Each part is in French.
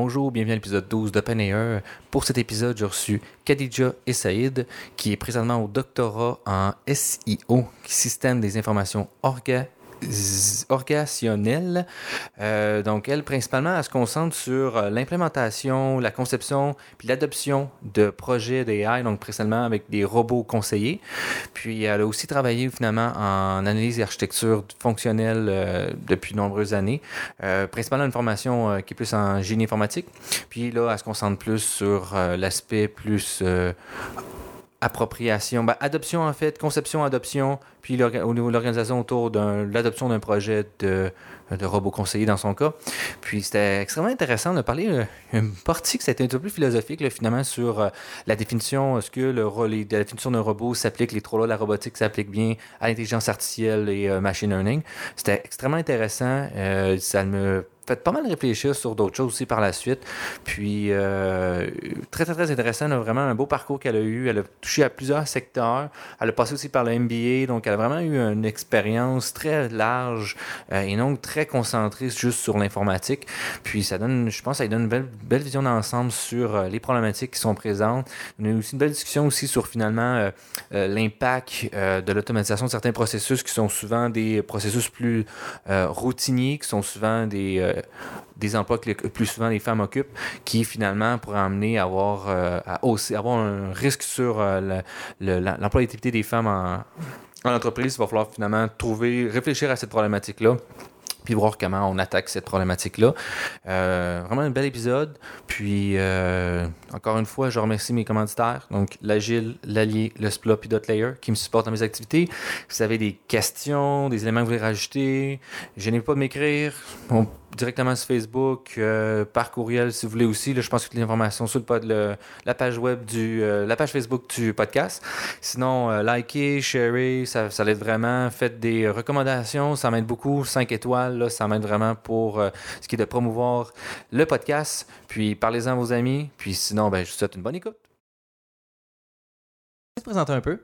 Bonjour, bienvenue à l'épisode 12 d'Open Air. Pour cet épisode, j'ai reçu Khadija et Saïd, qui est présentement au doctorat en SIO, Système des informations orga organisationnelle. Euh, donc, elle, principalement, elle se concentre sur euh, l'implémentation, la conception, puis l'adoption de projets d'AI, donc précédemment avec des robots conseillers. Puis, elle a aussi travaillé finalement en analyse et architecture fonctionnelle euh, depuis de nombreuses années, principalement une formation qui est plus en génie informatique. Puis là, elle se concentre plus sur l'aspect plus appropriation, ben, adoption en fait, conception, adoption, puis au niveau de l'organisation autour de l'adoption d'un projet de, de robot conseiller dans son cas. Puis c'était extrêmement intéressant de parler euh, une partie que c'était un peu plus philosophique finalement sur euh, la définition, est-ce que le, les- la définition d'un robot s'applique, les trois lois de la robotique s'appliquent bien à l'intelligence artificielle et euh, machine learning. C'était extrêmement intéressant. ça me fait pas mal réfléchir sur d'autres choses aussi par la suite. Puis, euh, très, très, très intéressant. vraiment un beau parcours qu'elle a eu. Elle a touché à plusieurs secteurs. Elle a passé aussi par le MBA. Donc, elle a vraiment eu une expérience très large euh, et donc très concentrée juste sur l'informatique. Puis, ça donne, je pense, ça donne une belle, belle vision d'ensemble sur euh, les problématiques qui sont présentes. On a eu aussi une belle discussion aussi sur finalement l'impact de l'automatisation de certains processus qui sont souvent des processus plus routiniers, qui sont souvent des, des emplois que le plus souvent les femmes occupent, qui finalement pourraient amener à avoir, euh, avoir un risque sur euh, l'employabilité des femmes en, en entreprise. Il va falloir finalement trouver, réfléchir à cette problématique-là puis voir comment on attaque cette problématique-là. Euh, vraiment un bel épisode. Puis, euh, encore une fois, je remercie mes commanditaires, donc l'Agile, l'Allier, le Splat, puis Dotlayer, qui me supportent dans mes activités. Si vous avez des questions, des éléments que vous voulez rajouter, je n'ai pas de m'écrire. Directement sur Facebook, euh, par courriel si vous voulez aussi. Je pense que toutes les informations sur le, pod- la page web du, euh, la page Facebook du podcast. Sinon, euh, likez, sharez, ça, l'aide vraiment. Faites des recommandations, ça m'aide beaucoup. 5 étoiles, là, ça m'aide vraiment pour ce qui est de promouvoir le podcast. Puis parlez-en à vos amis. Puis sinon, ben, je vous souhaite une bonne écoute. Je vais te présenter un peu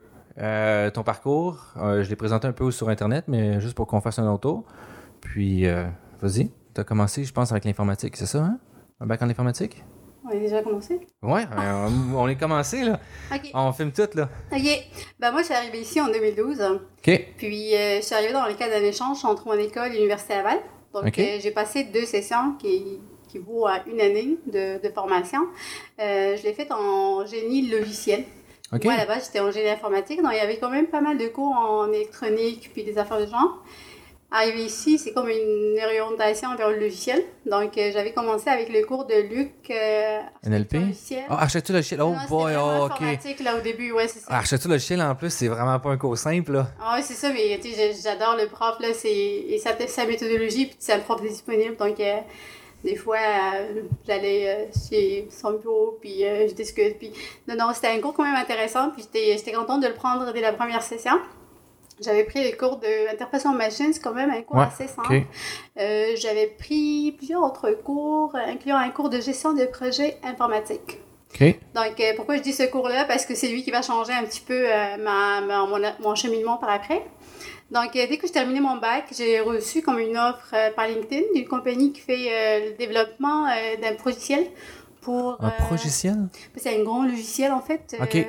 ton parcours. Je l'ai présenté un peu sur Internet, mais juste pour qu'on fasse un autre tour. Puis, vas-y. Tu as commencé, je pense, avec l'informatique, c'est ça, hein? Un bac en informatique? On a déjà commencé? Ouais, euh, on est commencé, là. Ok. On filme tout, là. Ok. Ben moi, je suis arrivée ici en 2012. OK. Puis, euh, je suis arrivée dans le cadre d'un échange entre mon école et l'Université Laval. Donc, Ok. euh, j'ai passé deux sessions qui, qui vaut à une année de, de formation. Euh, je l'ai faite en génie logiciel. OK. Moi, à la base, j'étais en génie informatique. Donc, il y avait quand même pas mal de cours en électronique puis des affaires de genre. Arrivé ici, c'est comme une orientation vers le logiciel. Donc, euh, j'avais commencé avec le cours de Luc. Euh, NLP? Ah, architecture logiciel. Oh Non, boy, oh, OK. là, au début, ouais, c'est ça. Ah, architecture logiciel, en plus, c'est vraiment pas un cours simple, là. Ah ouais, c'est ça, mais tu sais, j'adore le prof, là, c'est, et sa, sa méthodologie, puis c'est un prof disponible, donc euh, des fois, euh, j'allais euh, chez son bureau, puis euh, je discute, puis non, non, c'était un cours quand même intéressant, puis j'étais, j'étais contente de le prendre dès la première session. J'avais pris le cours d'interprétation machine, c'est quand même un cours Ouais, assez simple. Euh, j'avais pris plusieurs autres cours, incluant un cours de gestion de projets informatiques. OK. Donc, euh, pourquoi je dis ce cours-là? Parce que c'est lui qui va changer un petit peu euh, ma, ma- mon, mon cheminement par après. Donc, dès que j'ai terminé mon bac, j'ai reçu comme une offre par LinkedIn d'une compagnie qui fait le développement d'un logiciel pour... Un logiciel? C'est un grand logiciel, en fait. Ok.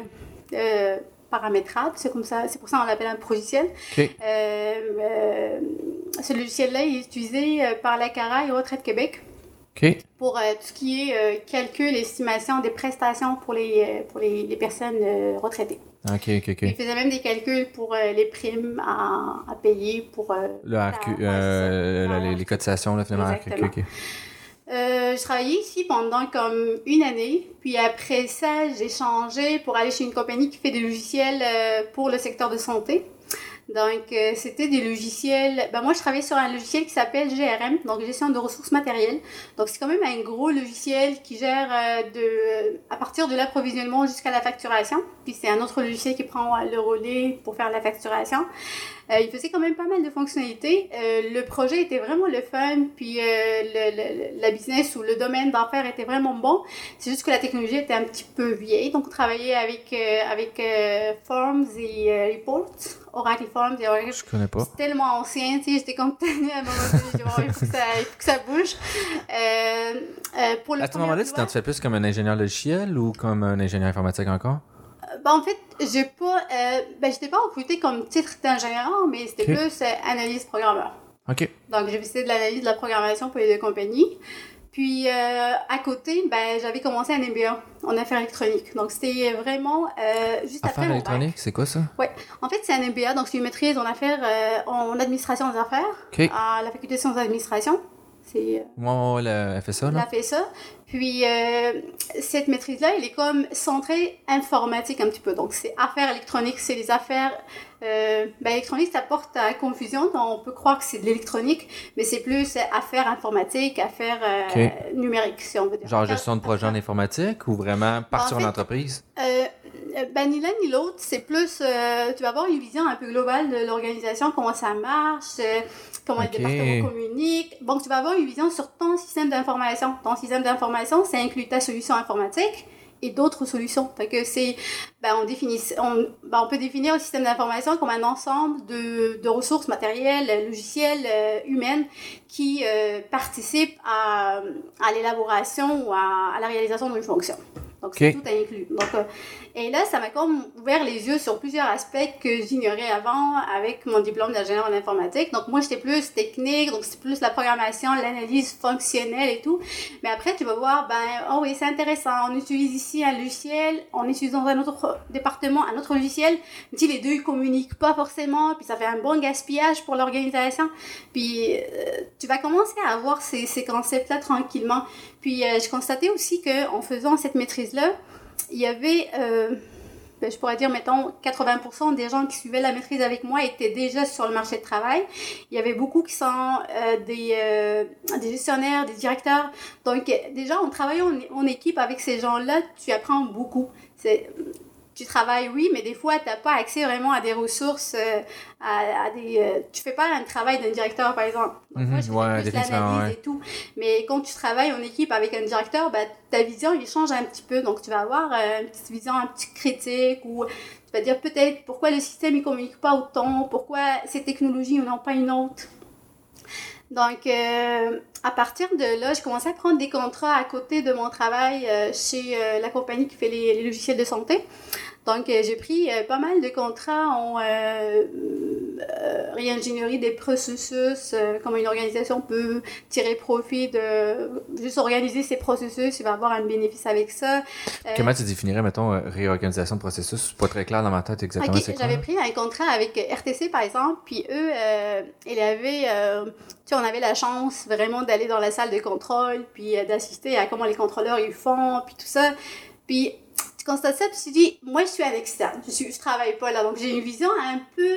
euh, paramétrable, c'est comme ça, c'est pour ça qu'on l'appelle un logiciel. OK. Euh, euh, ce logiciel-là est utilisé euh, par la CARA et Retraite Québec pour euh, tout ce qui est euh, calcul estimation des prestations pour les, pour les, les personnes euh, retraitées. OK, OK, OK. Il faisait même des calculs pour les primes à, à payer pour... Le RQ, ouais, c'est ça. la- Voilà. les, les cotisations, là, finalement. Euh, je travaillais ici pendant comme une année, puis après ça, j'ai changé pour aller chez une compagnie qui fait des logiciels euh, pour le secteur de santé. Donc, euh, c'était des logiciels. Ben, moi, je travaillais sur un logiciel qui s'appelle GRM, donc gestion de ressources matérielles. Donc, c'est quand même un gros logiciel qui gère euh, de, à partir de l'approvisionnement jusqu'à la facturation. Puis, c'est un autre logiciel qui prend euh, le relais pour faire la facturation. Euh, il faisait quand même pas mal de fonctionnalités. Euh, le projet était vraiment le fun, puis euh, le, le- la business ou le domaine d'affaires était vraiment bon. C'est juste que la technologie était un petit peu vieille. Donc, on travaillait avec, euh, avec euh, Forms et euh, Reports Oracle Forms et Oracle. Je connais pas. C'est tellement ancien, tu sais, j'étais comme tenue à un moment donné, Bon, il, faut que ça, il faut que ça bouge. Euh, euh, pour le À ce moment-là, tu t'en fais plus comme un ingénieur logiciel ou comme un ingénieur informatique encore? Ben, en fait, j'ai pas, euh, ben, j'étais pas recrutée comme titre d'ingénieur, mais c'était plus euh, analyste programmeur. OK. Donc, j'ai fait de l'analyse de la programmation pour les deux compagnies. Puis, euh, à côté, ben, j'avais commencé un MBA en affaires électroniques. Donc, c'était vraiment euh, juste après Affaires électroniques, c'est quoi ça? En fait, c'est un MBA, donc c'est une maîtrise en affaires, euh, en administration des affaires à la faculté de sciences d'administration. C'est euh, Moi, le FSA, elle a là? fait ça. Puis, euh, cette maîtrise-là, elle est comme centrée informatique un petit peu. Donc, c'est affaires électroniques, c'est les affaires... Euh, ben, électronique, ça porte à confusion. On peut croire que c'est de l'électronique, mais c'est plus affaires informatiques, affaires euh, numériques, si on veut dire. Genre gestion de projet en informatique ou vraiment partir En en fait, entreprise? Euh, euh, ben, ni l'un ni l'autre, c'est plus, tu vas avoir une vision un peu globale de l'organisation, comment ça marche, comment Ok. les départements communiquent. Donc, tu vas avoir une vision sur ton système d'information. Ton système d'information, ça inclut ta solution informatique et d'autres solutions. Fait que c'est, ben, on définit, on, ben, on peut définir le système d'information comme un ensemble de, de ressources matérielles, logicielles, euh, humaines qui euh, participent à, à l'élaboration ou à, à la réalisation d'une fonction. Donc, c'est Ok. tout inclus. Donc, euh, et là, ça m'a comme ouvert les yeux sur plusieurs aspects que j'ignorais avant avec mon diplôme d'ingénieur en informatique. Donc, moi, j'étais plus technique, donc c'est plus la programmation, l'analyse fonctionnelle et tout. Mais après, tu vas voir, ben, oh oui, c'est intéressant. On utilise ici un logiciel, on utilise dans un autre département un autre logiciel. Si les deux, ils communiquent pas forcément, puis ça fait un bon gaspillage pour l'organisation. Puis, euh, tu vas commencer à avoir ces, ces concepts-là tranquillement. Puis, euh, je constatais aussi qu'en faisant cette maîtrise-là, il y avait, euh, ben, je pourrais dire, mettons, 80% des gens qui suivaient la maîtrise avec moi étaient déjà sur le marché de travail. Il y avait beaucoup qui sont euh, des, euh, des gestionnaires, des directeurs. Donc, déjà, en travaillant en, en équipe avec ces gens-là, tu apprends beaucoup. Tu travailles, oui, mais des fois, tu n'as pas accès vraiment à des ressources, euh, à, à des... euh, tu fais pas un travail d'un directeur, par exemple. Donc, moi, Mhm, je ouais, fais plus l'analyse ouais. et tout. Mais quand tu travailles en équipe avec un directeur, bah, ta vision, il change un petit peu. Donc, tu vas avoir euh, une petite vision un petit critique ou tu vas dire peut-être pourquoi le système ne communique pas autant, pourquoi ces technologies n'en ont pas une autre. Donc, euh, à partir de là, j'ai commencé à prendre des contrats à côté de mon travail euh, chez euh, la compagnie qui fait les, les logiciels de santé. Donc, euh, j'ai pris euh, pas mal de contrats en euh, réingénierie des processus, comment une organisation peut tirer profit de juste organiser ses processus, il va avoir un bénéfice avec ça. Comment tu définirais, mettons, réorganisation de processus? C'est pas très clair dans ma tête exactement Ok, c'est quoi. j'avais pris un contrat avec RTC par exemple, puis eux, ils avaient, tu sais, on avait la chance vraiment d'aller dans la salle de contrôle, puis euh, d'assister à comment les contrôleurs ils font, puis tout ça. Puis tu constates ça, puis tu te dis, moi je suis un externe, je suis, je travaille pas là, donc j'ai une vision un peu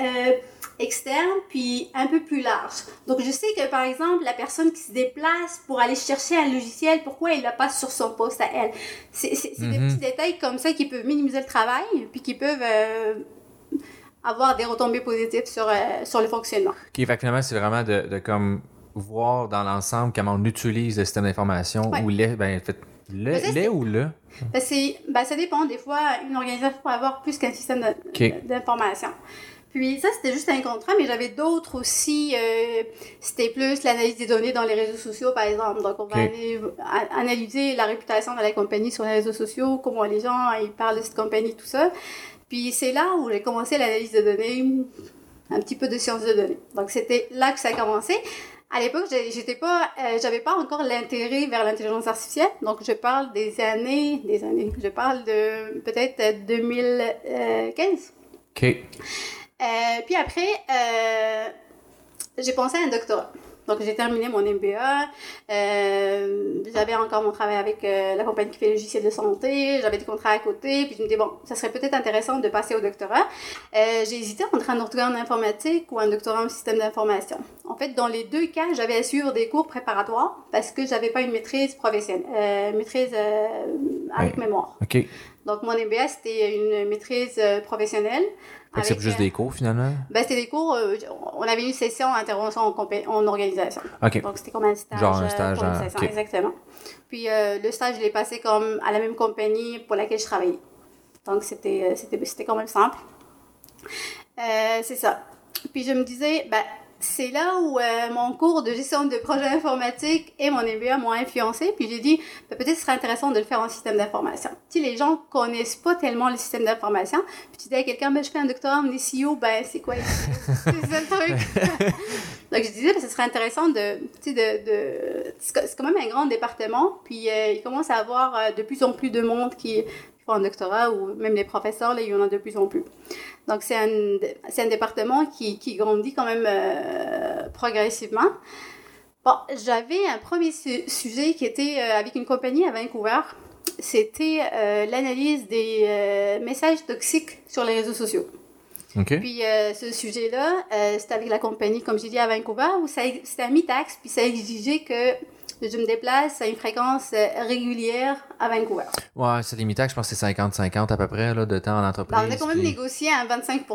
euh, externe, puis un peu plus large. Donc je sais que par exemple, la personne qui se déplace pour aller chercher un logiciel, pourquoi il l'a pas sur son poste à elle? C'est c'est- c'est des Mhm. petits détails comme ça qui peuvent minimiser le travail, puis qui peuvent euh, avoir des retombées positives sur, euh, sur le fonctionnement. OK, fait finalement, c'est vraiment de, de comme voir dans l'ensemble comment on utilise le système d'information Ouais. ou les, ben, fait, le, Mais ça, les ou le. C'est- ben, ça dépend. Des fois, une organisation peut avoir plus qu'un système d'information. Puis ça, c'était juste un contrat, mais j'avais d'autres aussi. euh, c'était plus l'analyse des données dans les réseaux sociaux, par exemple. Donc, on va Ok. aller a- analyser la réputation de la compagnie sur les réseaux sociaux, comment les gens ils parlent de cette compagnie, tout ça. Puis c'est là où j'ai commencé l'analyse de données, un petit peu de sciences de données. Donc, c'était là que ça a commencé. À l'époque, j'étais pas, euh, j'avais pas encore l'intérêt vers l'intelligence artificielle. Donc, je parle des années, des années. Je parle de peut-être euh, 2015. OK. Euh, puis après, euh, j'ai pensé à un doctorat. Donc, j'ai terminé mon MBA. Euh, j'avais encore mon travail avec euh, la compagnie qui fait le logiciel de santé. J'avais des contrats à côté. Puis je me dis, bon, ça serait peut-être intéressant de passer au doctorat. Euh, j'ai hésité entre un doctorat en informatique ou un doctorat en système d'information. En fait, dans les deux cas, j'avais à suivre des cours préparatoires parce que j'avais pas une maîtrise professionnelle, maîtrise avec mémoire. OK. Donc, mon MBA, c'était une maîtrise professionnelle. C'est juste euh, des cours, finalement? ben, c'était des cours, euh, on avait une session intervention en, organisation. OK. Donc, c'était comme un stage. Genre un euh, stage, pour une session, ok. Exactement. Puis, euh, le stage, je l'ai passé comme à la même compagnie pour laquelle je travaillais. Donc, c'était, c'était, c'était quand même simple. Euh, c'est ça. Puis je me disais, ben, c'est là où euh, mon cours de gestion de projet informatique et mon MBA m'ont influencé. Puis j'ai dit, ben, peut-être ce serait intéressant de le faire en système d'information. Si les gens connaissent pas tellement le système d'information, puis tu dis à quelqu'un, ben, je fais un doctorat en SEO, ben, c'est quoi? C'est ça le truc. Donc je disais, ben, ce serait intéressant de, tu sais, de, de... c'est quand même un grand département, puis euh, il commence à avoir euh, de plus en plus de monde qui font un doctorat, ou même les professeurs, là, il y en a de plus en plus. Donc, c'est un, c'est un département qui, qui grandit quand même euh, progressivement. Bon, j'avais un premier su- sujet qui était euh, avec une compagnie à Vancouver. C'était euh, l'analyse des euh, messages toxiques sur les réseaux sociaux. OK. Puis euh, ce sujet-là, c'était avec la compagnie, comme j'ai dit, à Vancouver, où ça, c'était un mi-taxe, puis ça exigeait que je me déplace à une fréquence euh, régulière à Vancouver. Ouais, c'est limité, je pense que c'est 50-50 à peu près là, de temps en entreprise. Ben, on a quand même puis- négocié à 25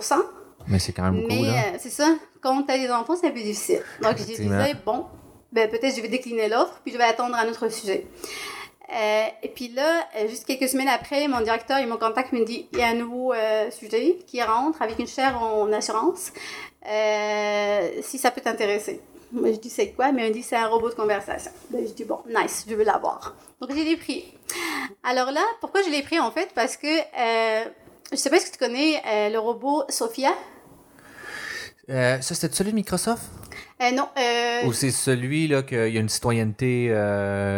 Mais c'est quand même beaucoup, mais euh, c'est ça, quand tu as des enfants, c'est un peu difficile. Donc, je Effectivement. disais, bon, ben, peut-être je vais décliner l'offre, puis je vais attendre un autre sujet. Euh, et puis là, juste quelques semaines après, mon directeur, il me contacte, il me dit, il y a un nouveau euh, sujet qui rentre avec une chaire en assurance, si ça peut t'intéresser. Moi, je dis, c'est quoi? Mais me dit, c'est un robot de conversation. Ben, je dis, bon, nice, je veux l'avoir. Donc, je l'ai pris. Alors là, pourquoi je l'ai pris, en fait? Parce que, euh, je sais pas si tu connais euh, le robot Sophia. Euh, ça, c'était celui de Microsoft? Euh, non, euh, Ou c'est celui là qu'il y a une citoyenneté.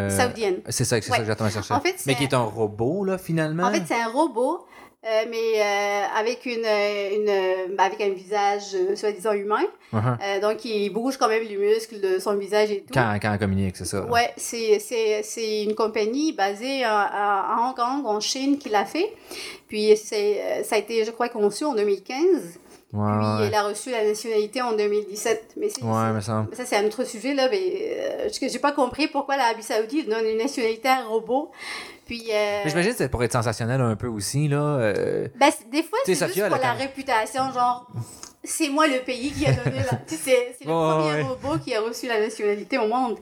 saoudienne. C'est ça, c'est Ouais. ça que j'attends à chercher. En fait, Mais qui est un robot, là, finalement? En fait, c'est un robot, euh, mais euh, avec une, une, ben, avec un visage euh, soi-disant humain. Uh-huh. Donc, il bouge quand même les muscles de son visage et tout. Quand, quand on communique, c'est ça. là. Ouais, c'est, une compagnie basée à, à- Hong Kong, en Chine, qui l'a fait. Puis, ça a été, je crois, conçu en 2015. Ouais, Puis, ouais. il a reçu la nationalité en 2017. Mais Ouais, me semble. ça, c'est un autre sujet, là, mais je j'ai pas compris pourquoi l'Arabie Saoudite donne une nationalité à un robot. Puis, euh, Mais j'imagine que c'est pour être sensationnel un peu aussi, là. euh, Ben, des fois, c'est juste Sophia, pour a la réputation, genre, c'est moi le pays qui a donné la... C'est le premier ouais. robot qui a reçu la nationalité au monde.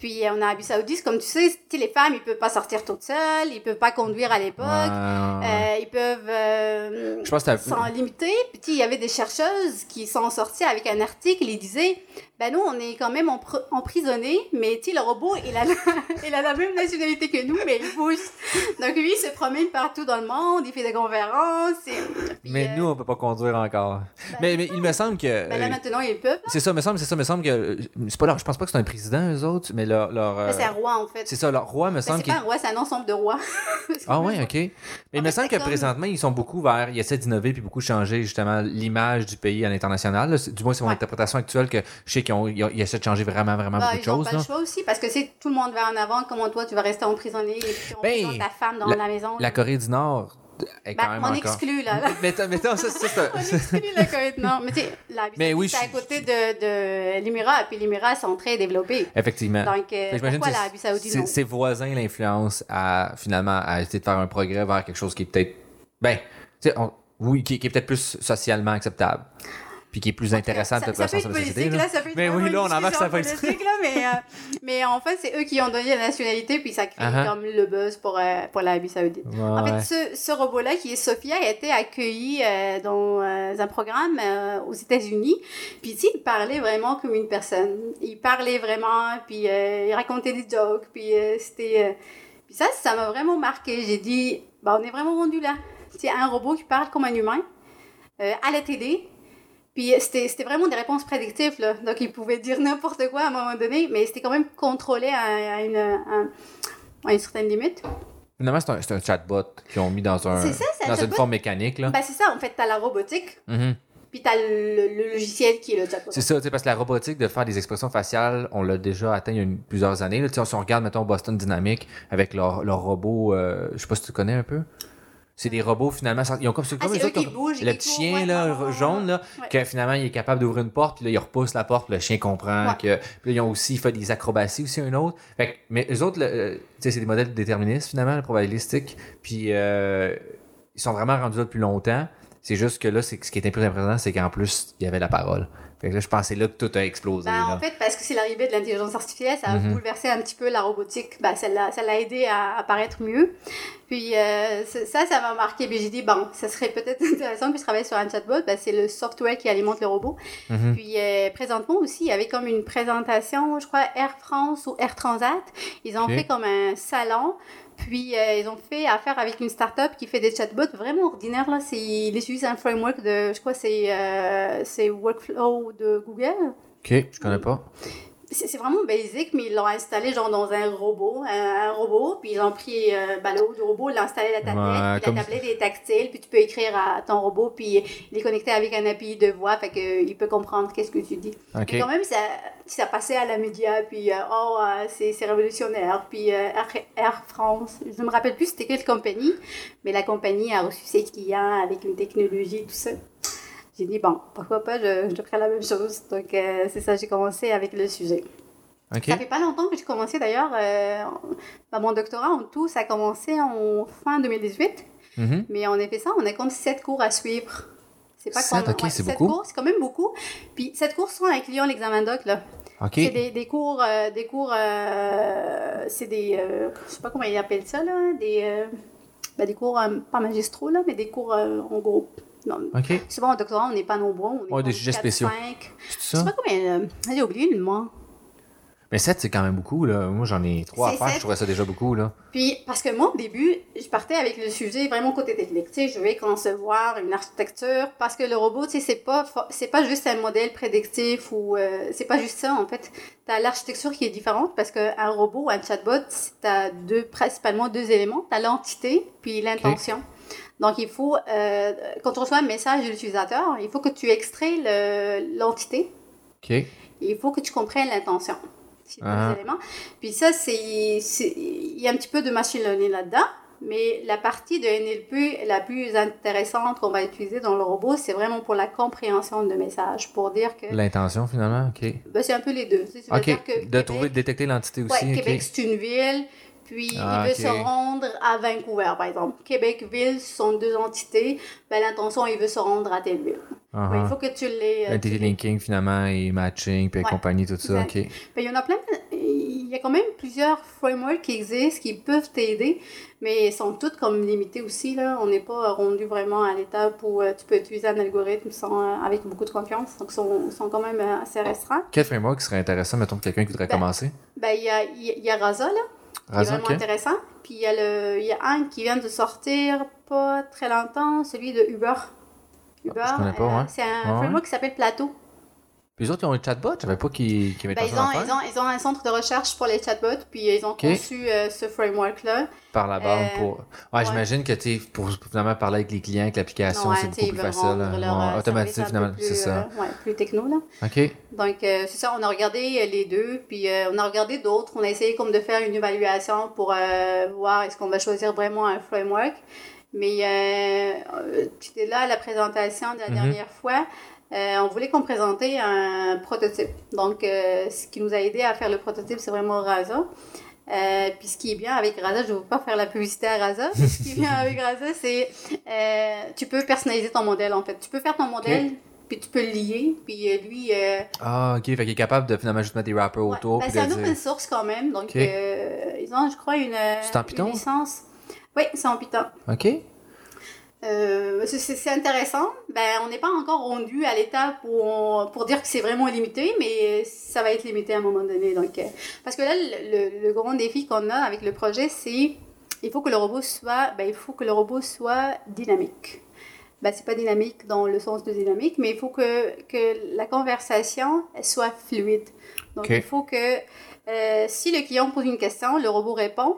Puis, euh, en Arabie Saoudite, comme tu sais, les femmes, ils peuvent pas sortir toutes seules, ils peuvent pas conduire à l'époque, ouais, ouais, euh, ils peuvent s'en limiter. Puis, il y avait des chercheuses qui sont sorties avec un article, ils disaient, ben nous, on est quand même empr- emprisonnés, mais tu sais, le robot, il a, la... il a la même nationalité que nous, mais il bouge. Donc, lui, il se promène partout dans le monde, il fait des conférences. et- Mais euh, nous, on peut pas conduire encore. mais, mais il me semble que. ben là, euh, maintenant, ils peuvent. c'est ça, me semble, c'est ça, me semble que. euh, C'est pas leur, je pense pas que c'est un président, eux autres, mais leur. leur euh, Ben, c'est un roi, en fait. c'est ça, leur roi, me Ben, semble c'est pas un roi, c'est un ensemble de rois. Ah ouais, ok. Mais il me semble que comme- présentement, ils sont beaucoup vers. Ils essaient d'innover puis beaucoup changer justement l'image du pays à l'international. Du moins, c'est mon Ouais. interprétation actuelle que sais qu'ils ont- ils ont- ils essaient de changer vraiment, vraiment Bah, beaucoup de ils choses. pas là. le choix aussi, parce que si tout le monde va en avant, comment toi, tu vas rester emprisonné et puis on Ben, ta femme dans la- la, maison. La Corée du Nord est quand Ben, même on encore. exclut, là. là. Mettons, mettons, ça, ça, c'est- On exclut la Corée du Nord. Mais tu sais, la Mais oui, c'est à côté de, de l'Émirat, puis l'Émirat sont très développés. Effectivement. Donc, euh, pourquoi l'Arabie Saoudite c'est- non? Ses voisins l'influencent à finalement à essayer de faire un progrès vers quelque chose qui est peut-être. Ben, tu sais, oui, qui, qui est peut-être plus socialement acceptable. Puis qui est plus intéressant ça, de ça toute façon la société. politique, là. là, ça peut être Mais oui, là, on discussion sur la politique. là, mais, euh, mais en fait, c'est eux qui ont donné la nationalité, puis ça crée Uh-huh. comme le buzz pour, euh, pour l'Arabie Saoudite. Ouais, En ouais. fait, ce, ce robot-là, qui est Sophia, a été accueilli euh, dans euh, un programme euh, aux États-Unis. Puis, tu sais, il parlait vraiment comme une personne. Il parlait vraiment, puis euh, il racontait des jokes, puis euh, c'était... euh, Puis ça, ça m'a vraiment marqué. J'ai dit, bah, on est vraiment rendu là. C'est un robot qui parle comme un humain, euh, à la télé. Puis c'était c'était vraiment des réponses prédictives, là. Donc, il pouvait dire n'importe quoi à un moment donné, mais c'était quand même contrôlé à, à une, à- à une certaine limite. Finalement, c'est un, un chatbot qu'ils ont mis dans, un, ça, un dans une forme mécanique. Là. Ben, c'est ça, en fait, t'as la robotique, Mhm. puis t'as le, le logiciel qui est le chatbot. C'est ça, tu sais, parce que la robotique de faire des expressions faciales, on l'a déjà atteint il y a une- plusieurs années. Là, si on regarde, mettons, Boston Dynamics avec leur, leur robot, euh, je sais pas si tu connais un peu. C'est des robots, finalement, ils ont comme, c'est Ah, comme eux autres qui bougent Le petit chien, ouais, là, ouais, ouais, jaune, là, ouais. que finalement, il est capable d'ouvrir une porte, puis là, il repousse la porte, le chien comprend que. Puis là, ils ont aussi fait des acrobaties, aussi, un autre. Fait que- mais eux autres, le- euh, tu sais, c'est des modèles déterministes, finalement, probabilistiques. Puis euh, ils sont vraiment rendus là depuis longtemps. C'est juste que là, c'est, ce qui était plus impressionnant, c'est qu'en plus, il y avait la parole. Fait que là, je pensais là que tout a explosé. Ben, là. en fait, parce que c'est l'arrivée de l'intelligence artificielle, ça a Mhm. bouleversé un petit peu la robotique. Ben, ça l'a ça l'a aidé à apparaître mieux. Puis euh, ça, ça m'a marqué. Puis j'ai dit, bon, ça serait peut-être intéressant que je travaille sur un chatbot. Ben, c'est le software qui alimente le robot. Mhm. Puis euh, présentement aussi, il y avait comme une présentation, je crois, Air France ou Air Transat. Ils ont fait comme un salon. Puis euh, ils ont fait affaire avec une start-up qui fait des chatbots vraiment ordinaires. Là. Ils utilisent un framework de, je crois, c'est, euh, c'est Workflow de Google. Ok, je connais pas. C'est c'est vraiment basic, mais ils l'ont installé genre dans un robot, un, un robot, puis ils ont pris euh, ben, le haut du robot, ils l'ont installé la tablette, puis la tablette est tactile, puis tu peux écrire à ton robot, puis il est connecté avec un API de voix, fait que euh, il peut comprendre qu'est-ce que tu dis. Ok. Et quand même, ça, ça passait à la média, puis euh, oh, euh, c'est c'est révolutionnaire, puis euh, Air, Air France, je me rappelle plus c'était quelle compagnie, mais la compagnie a reçu ses clients avec une technologie, tout ça. J'ai dit, bon, pourquoi pas, je, je ferai la même chose. Donc, euh, c'est ça, j'ai commencé avec le sujet. Ok. Ça fait pas longtemps que j'ai commencé d'ailleurs. euh, mon doctorat en tout, ça a commencé en fin 2018. Mhm. Mais on a fait ça, on a comme sept cours à suivre. C'est pas Sept, comme- ok, c'est sept beaucoup. cours, c'est quand même beaucoup. Puis sept cours sont incluant l'examen doc là. Ok. C'est des, des cours, euh, des cours, euh, c'est des, euh, je sais pas comment ils appellent ça là, des, euh, ben, des cours pas magistraux là, mais des cours en groupe. Non, Ok. Souvent au doctorat, on n'est pas nombreux, on est Ouais, des sujets spéciaux. cinq. C'est Je sais ça? pas combien, euh, j'ai oublié le nom. Mais 7, c'est quand même beaucoup, là. Moi, j'en ai trois à C'est faire. Je trouvais ça déjà beaucoup, là. Puis, parce que moi, au début, je partais avec le sujet vraiment côté technique. Tu sais, je vais concevoir une architecture parce que le robot, tu sais, c'est pas, c'est pas juste un modèle prédictif ou euh, c'est pas juste ça, en fait. T'as l'architecture qui est différente parce qu'un robot ou un chatbot, t'as deux, principalement deux éléments. T'as l'entité puis l'intention. Donc, il faut, euh, quand tu reçois un message de l'utilisateur, il faut que tu extrais le- l'entité Ok. et il faut que tu comprennes l'intention. Deux Ah. éléments. Puis ça, c'est, il y a un petit peu de machine learning là-dedans, mais la partie de NLP la plus intéressante qu'on va utiliser dans le robot, c'est vraiment pour la compréhension de messages, pour dire que L'intention, finalement. Ok. ben, c'est un peu les deux. Ok. dire que De Québec- trouver, détecter l'entité Ouais, aussi. Québec, c'est une ville, puis Ah, il veut ok. se rendre à Vancouver, par exemple. Québec-Ville sont deux entités. Ben, l'intention, il veut se rendre à telle ville. Uh-huh. Ouais, il faut que tu les... euh, linking, finalement, et matching, puis Ouais, compagnie, tout ça. exact. Ok. Ben, il y en a plein. Il y a quand même plusieurs frameworks qui existent, qui peuvent t'aider, mais ils sont toutes comme limités aussi. Là. On n'est pas rendu vraiment à l'étape où euh, tu peux utiliser un algorithme sans, euh, avec beaucoup de confiance. Donc, ils sont, sont quand même euh, assez restreints. Quel framework serait intéressant, mettons, pour quelqu'un qui voudrait Ben, commencer? Ben, il y a, y y a Rasa, là, qui est Raison, vraiment intéressant. Puis il y, a le, il y a un qui vient de sortir pas très longtemps, celui de Uber. Uber, Ah, pas, ouais. c'est un Ouais, ouais. framework qui s'appelle Plateau. Puis les autres, ils ont un chatbot? Je savais pas qu'ils qu'ils avaient Ben, ils, ont, ils, ont, ils ont un centre de recherche pour les chatbots, puis ils ont conçu euh, ce framework-là. par la bande Euh, pour. Ouais, ouais. j'imagine que tu pour finalement parler avec les clients, avec l'application, Ouais, c'est beaucoup plus facile. là. leur, euh, un finalement, c'est ça. euh, ouais, plus techno, là. OK. Donc, euh, c'est ça, on a regardé les deux, puis on a regardé d'autres. On a essayé comme de faire une évaluation pour voir est-ce qu'on va choisir vraiment un framework. Mais tu étais là à la présentation de la Mhm. dernière fois. Euh, on voulait qu'on présentait un prototype. Donc, euh, ce qui nous a aidé à faire le prototype, c'est vraiment Rasa. Euh, puis ce qui est bien avec Rasa, je ne veux pas faire la publicité à mais ce qui est bien avec Rasa, c'est tu peux personnaliser ton modèle en fait. Tu peux faire ton modèle, puis tu peux le lier, puis lui, Ah, OK. Fait qu'il est capable de finalement juste mettre des wrappers Ouais. autour. Ben, c'est un open dire... source quand même, donc ils ont, je crois, une, en une licence. Oui, c'est en Python. OK. Euh, c'est- intéressant. Ben, on n'est pas encore rendu à l'étape où on- pour dire que c'est vraiment limité, mais ça va être limité à un moment donné. Donc, euh, parce que là, le, grand défi qu'on a avec le projet, c'est il faut que le robot soit, ben, il faut que le robot soit dynamique. Ben, c'est pas dynamique dans le sens de dynamique, mais il faut que, que la conversation soit fluide. Donc, il faut que euh, si le client pose une question, le robot répond.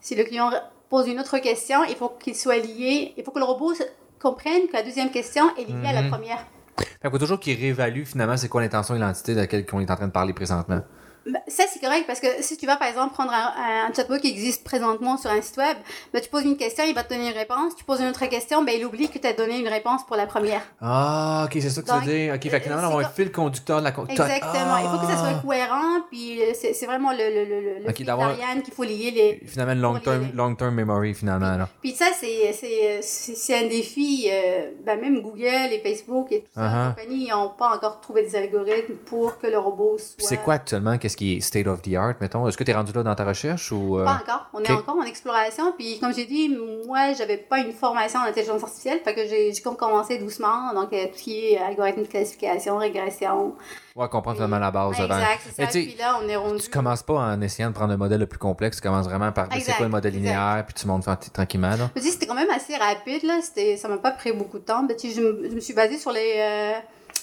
Si le client pose une autre question, il faut qu'il soit lié, il faut que le robot comprenne que la deuxième question est liée à la Mhm. première. Fait qu'il faut toujours qu'il réévalue finalement c'est quoi l'intention et l'entité de laquelle on est en train de parler présentement. Ben, ça, c'est correct parce que si tu vas, par exemple, prendre un, un chatbot qui existe présentement sur un site web, ben, tu poses une question, il va te donner une réponse. Tu poses une autre question, ben, il oublie que tu as donné une réponse pour la première. Ah, ok, c'est ça que tu Donc, veux dire. Ok, fait que finalement, c'est on a un comme- fil conducteur de la Exactement. Il faut que ça soit Ah! cohérent, puis euh, c'est vraiment le, le, le, qu'il faut lier les. Finalement, long term, long term memory, finalement. Là. Puis ça, c'est c'est- c'est- c'est un défi. euh, ben, même Google et Facebook et tout ça, Uh-huh. les compagnies n'ont pas encore trouvé des algorithmes pour que le robot soit. Puis C'est quoi actuellement, qu'est-ce qui est state of the art, mettons? Est-ce que tu es rendu là dans ta recherche ou. euh, Pas encore. On est encore en exploration. Puis, comme j'ai dit, moi, j'avais pas une formation en intelligence artificielle. Fait que j'ai j'ai comme commencé doucement. Donc, euh, tout ce qui est algorithme de classification, régression. Ouais, comprendre finalement la base avant. exact, c'est Mais Puis là, on est rendu. Tu commences pas en essayant de prendre le modèle le plus complexe, tu commences vraiment par c'est Exact, quoi le modèle exact. linéaire, puis tu montes tranquillement. Là. Je me dis, c'était quand même assez rapide. Là. Ça m'a pas pris beaucoup de temps. Ben, sais, je, me- je me suis basée sur les, euh,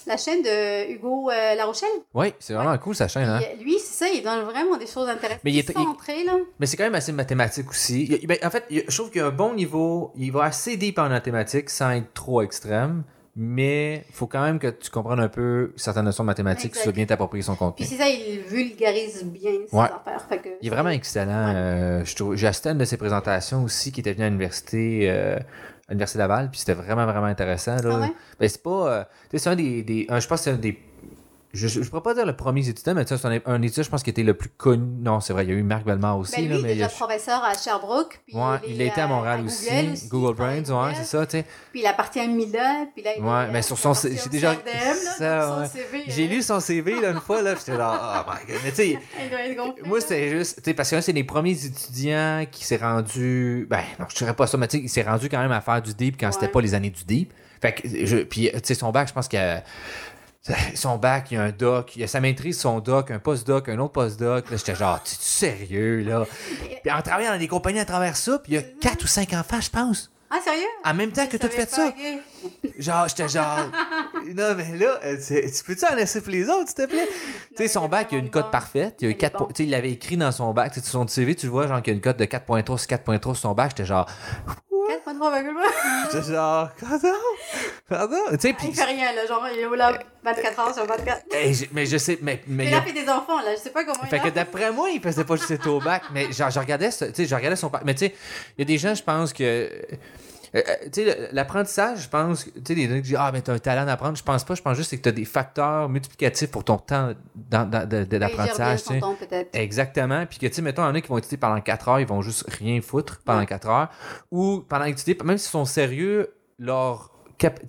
la chaîne de Hugo euh, La Rochelle. Oui, c'est vraiment cool sa chaîne. Hein? Puis, lui, c'est ça, il donne vraiment des choses intéressantes. Mais il est- centré, là. Mais c'est quand même assez mathématique aussi. Il ben, en fait, il je trouve qu'il y a un bon niveau. Il va assez deep en mathématiques sans être trop extrême. Mais il faut quand même que tu comprennes un peu certaines notions de mathématiques, que tu sois bien t'approprier son Puis contenu. c'est ça, il vulgarise bien ses Ouais. affaires. Fait que Il est vraiment excellent. Ouais. euh, J'ai assisté à une de ses présentations aussi qui était venu à l'université, euh, à l'université Laval, puis c'était vraiment, vraiment intéressant. Là. Ah ouais? Ben, c'est pas. euh, tu sais, c'est un des. des- un- je pense que c'est un des. Je, je pourrais pas dire le premier étudiant, mais tu sais, c'est un, un étudiant, je pense, qui était le plus connu. Non, c'est vrai, il y a eu Marc Bellemare aussi. Ben, lui, là, il mais est il déjà professeur à Sherbrooke. Puis Ouais, il, a été à Montréal à aussi. Google, Google il travaille Brains, ouais, Google. c'est ça, tu sais. Puis il appartient à Mila. Puis là, il Ouais, mais sur son- j'ai déjà- ça, ouais. CV, J'ai lu son CV là, une fois, là, j'étais là, oh my god. Mais tu sais, moi, c'était juste, tu sais, parce que c'est les premiers étudiants qui s'est rendu, ben, non, je dirais pas ça, mais tu sais, il s'est rendu quand même à faire du deep quand c'était pas les années du deep. Fait que, je, puis, tu sais, son bac, je pense qu'il a, son bac, il y a un doc, il y a sa maîtrise, son doc, un post-doc, un autre post-doc. Là, j'étais genre, tu es sérieux, là? Puis en travaillant dans des compagnies à travers ça, puis il y a quatre ou cinq enfants, je pense. Ah, sérieux? En même temps que tu as savais fait pas, ça. Genre, j'étais genre. non, mais là, euh, tu peux-tu en laisser pour les autres, s'il te plaît? Tu sais, son bac, il y a une cote parfaite. Il y a eu Elle est 4 bonne. po- Tu sais, il l'avait écrit dans son bac. Tu sais, sur son CV, tu le vois, genre, qu'il y a une cote de 4.3 sur 4.3 sur son bac. J'étais genre. 4.3,3. J'étais genre. Pardon? Pardon? Tu sais, Il puis. fait rien, là. Genre, il est là? 24 heures sur 24. Hey, j'ai- mais je sais, mais. mais Mais il il a- fait des enfants, là. Je sais pas comment Fait il que d'après moi, il faisait pas juste au bac, mais genre, je regardais, ce- tu sais, je regardais son. Mais tu sais, il y a des gens, je pense que. Euh, euh, tu sais, l'apprentissage, je pense, tu sais, des gens qui disent, ah, mais t'as un talent d'apprendre. Je pense pas, je pense juste que t'as des facteurs multiplicatifs pour ton temps d'apprentissage, peut-être. Exactement. Puis que, tu sais, mettons, il y en a qui vont étudier pendant 4 heures, ils vont juste rien foutre pendant Ouais. 4 heures. Ou pendant étudier, même s'ils sont sérieux, leur.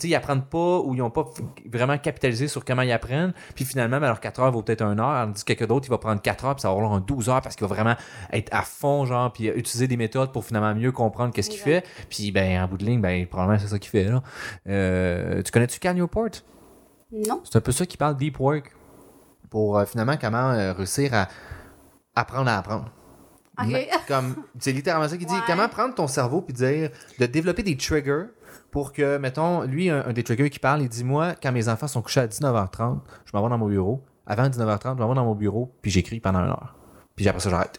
Ils apprennent pas ou ils n'ont pas vraiment capitalisé sur comment ils apprennent. Puis finalement, ben, leur 4 heures vaut peut-être 1 heure. Tandis que quelqu'un d'autre, il va prendre 4 heures, puis ça va avoir un 12 heures parce qu'il va vraiment être à fond, genre, puis utiliser des méthodes pour finalement mieux comprendre qu'est-ce qu'il fait. Puis, ben, en bout de ligne, ben, probablement, c'est ça qu'il fait, là. Euh, tu connais-tu Cal Newport? Non. C'est un peu ça qui parle deep work. Pour euh, finalement comment euh, réussir à apprendre à apprendre. Comme, c'est littéralement ça qu'il dit. Ouais. Comment prendre ton cerveau puis dire, de développer des triggers pour que, mettons, lui, un, un des triggers qui parle, il dit Moi, quand mes enfants sont couchés à 19h30, je m'en vais dans mon bureau. Avant 19h30, je m'en vais dans mon bureau, puis j'écris pendant une heure. Puis après ça, j'arrête.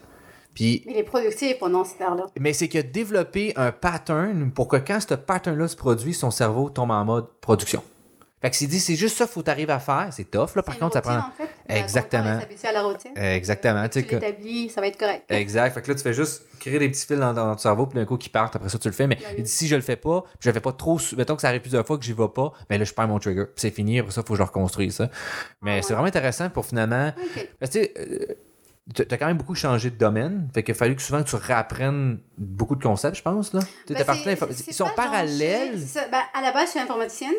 Puis Mais il est productif pendant cette heure-là. mais c'est qu'il a développé un pattern pour que quand ce pattern-là se produit, son cerveau tombe en mode production. Fait que s'il dit c'est juste ça qu'il faut t'arriver à faire, c'est tough. Là, par C'est contre, ça prend. en fait. Euh, Exactement. à la routine. Exactement. Tu tu l'établis, ça va être correct. Exact. Fait que là, tu fais juste créer des petits fils dans, dans ton cerveau, puis d'un coup, qui partent. Après ça, tu le fais. Mais il dit si je le fais pas, puis je le fais pas trop. Mettons que ça arrive plusieurs fois que j'y vais pas, mais là, je perds mon trigger. Puis c'est fini. Après ça, il faut que je reconstruise ça. Mais Ah c'est ouais. vraiment intéressant pour finalement. Parce que, euh, t'as quand même beaucoup changé de domaine. Fait qu'il a fallu que souvent tu réapprennes beaucoup de concepts, je pense. Là. Ben, Ils sont parallèles. Ben, à la base, je suis informaticienne,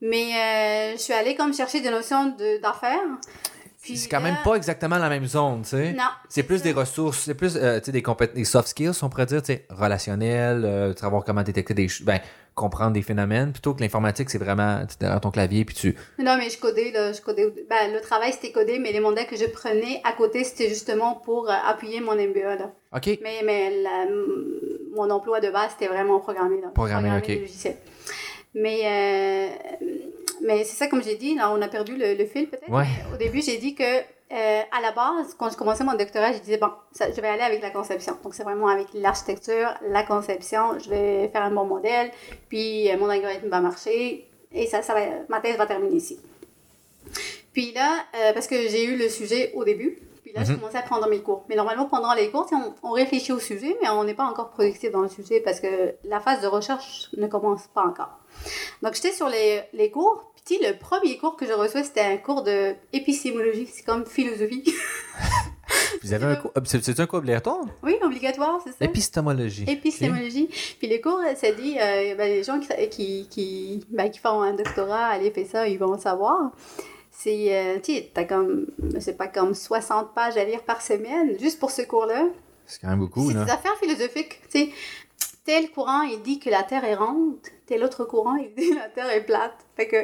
mais euh, je suis allée comme chercher des notions de- d'affaires. Puis C'est quand là- même pas exactement la même zone, tu sais. Non. C'est plus ça. des ressources, c'est plus euh, des, des soft skills, on pourrait dire, tu sais, relationnels, euh, savoir comment détecter des ch- ben, comprendre des phénomènes, plutôt que l'informatique, c'est vraiment, tu derrière ton clavier, puis tu... Non, mais je codais, là, je codais. au- Ben, le travail, c'était codé, mais les mandats que je prenais à côté, c'était justement pour euh, appuyer mon MBA, là. OK, Mais, mais la- mon emploi de base, c'était vraiment programmé, là. Programmé, ok. Mais, euh, mais c'est ça, comme j'ai dit, là, on a perdu le, le fil, peut-être? Ouais. Au début, j'ai dit que, euh, à la base, quand je commençais mon doctorat, je disais, bon, ça, je vais aller avec la conception. Donc, c'est vraiment avec l'architecture, la conception, je vais faire un bon modèle, puis euh, mon algorithme va marcher, et ça, ça va, ma thèse va terminer ici. Puis là, euh, parce que j'ai eu le sujet au début, Puis là, je Mhm. commençais à prendre mes cours. Mais normalement, pendant les cours, on, on réfléchit au sujet, mais on n'est pas encore productif dans le sujet parce que la phase de recherche ne commence pas encore. Donc, j'étais sur les, les cours. Le premier cours que je reçois, c'était un cours de épistémologie. C'est comme philosophie. Vous avez un cours. euh, C'est un cours obligatoire? oui, obligatoire, c'est ça. Épistémologie. Épistémologie. Puis le cours, ça dit, euh, ben, les gens qui, qui, qui, ben, qui font un doctorat, faire ça, ils vont savoir. C'est, euh, tu sais, t'as comme, c'est pas comme 60 pages à lire par semaine, juste pour ce cours-là. C'est quand même beaucoup, C'est des affaires philosophiques, tu sais. Tel courant, il dit que la Terre est ronde. Tel autre courant, il dit que la Terre est plate. Fait que,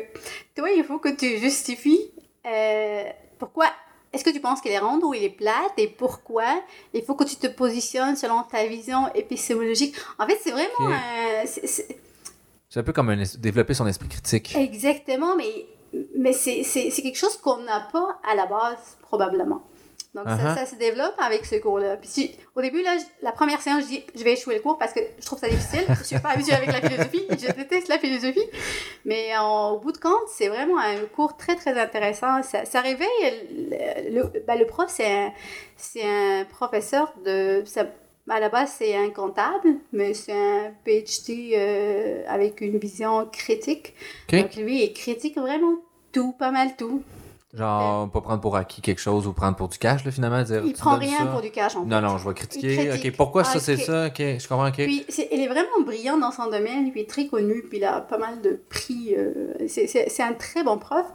toi, il faut que tu justifies euh, pourquoi. Est-ce que tu penses qu'elle est ronde ou elle est plate et pourquoi? Il faut que tu te positionnes selon ta vision épistémologique? En fait, c'est vraiment. Ok. euh, c'est- c'est- C'est un peu comme un es- développer son esprit critique. exactement, mais, mais c'est c'est- c'est quelque chose qu'on n'a pas à la base, probablement. Donc, ça, Uh-huh. ça se développe avec ce cours-là. Puis, au début, là, la première séance, je dis, je vais échouer le cours parce que je trouve ça difficile. Je suis pas habituée avec la philosophie. Je déteste la philosophie. Mais en- au bout de compte, c'est vraiment un cours très, très intéressant. Ça, ça réveille. Le, le, ben, le prof, c'est un, professeur de. ça- à la base, c'est un comptable, mais c'est un PhD euh, avec une vision critique. Donc, lui, il critique vraiment tout, pas mal tout. Genre, pas prendre pour acquis quelque chose ou prendre pour du cash, là, finalement. Dire, Il prend rien ça. pour du cash, en fait. Non, non, je vais critiquer. OK, pourquoi Ah, ça, c'est ok. ça? OK, je comprends, OK. Puis, c'est- il est vraiment brillant dans son domaine, il est très connu, puis il a pas mal de prix. euh, c'est- c'est c'est un très bon prof.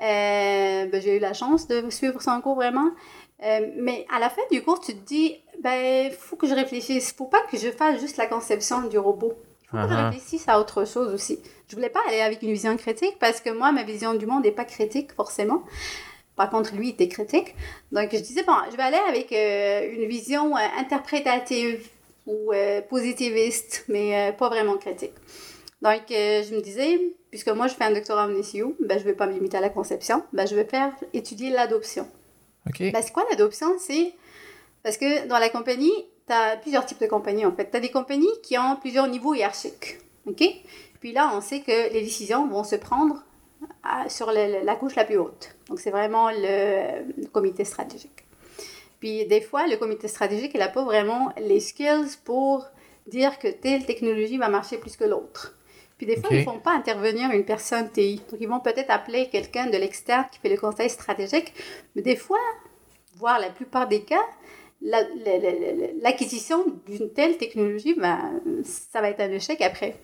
Euh, ben, J'ai eu la chance de suivre son cours vraiment. Euh, mais à la fin du cours, tu te dis, ben, faut que je réfléchisse. Faut pas que je fasse juste la conception du robot. Faut je Uh-huh. réfléchisse à autre chose aussi. Je voulais pas aller avec une vision critique parce que moi, ma vision du monde n'est pas critique forcément. Par contre, lui, il était critique. Donc, je disais, bon, je vais aller avec euh, une vision euh, interprétative ou euh, positiviste, mais pas vraiment critique. Donc, je me disais, puisque moi, je fais un doctorat en SEO, ben, je ne vais pas me limiter à la conception, ben, je vais faire étudier l'adoption. OK. Ben, c'est quoi l'adoption? C'est parce que dans la compagnie, tu as plusieurs types de compagnies en fait. Tu as des compagnies qui ont plusieurs niveaux hiérarchiques. OK? Puis là, on sait que les décisions vont se prendre à- sur le- la couche la plus haute. Donc, c'est vraiment le, le comité stratégique. Puis des fois, le comité stratégique, il n'a pas vraiment les skills pour dire que telle technologie va marcher plus que l'autre. Puis des fois, ils ne font pas intervenir une personne TI. Donc, ils vont peut-être appeler quelqu'un de l'externe qui fait le conseil stratégique. Mais des fois, voire la plupart des cas, la- la- la- la- l'acquisition d'une telle technologie, ben, ça va être un échec après.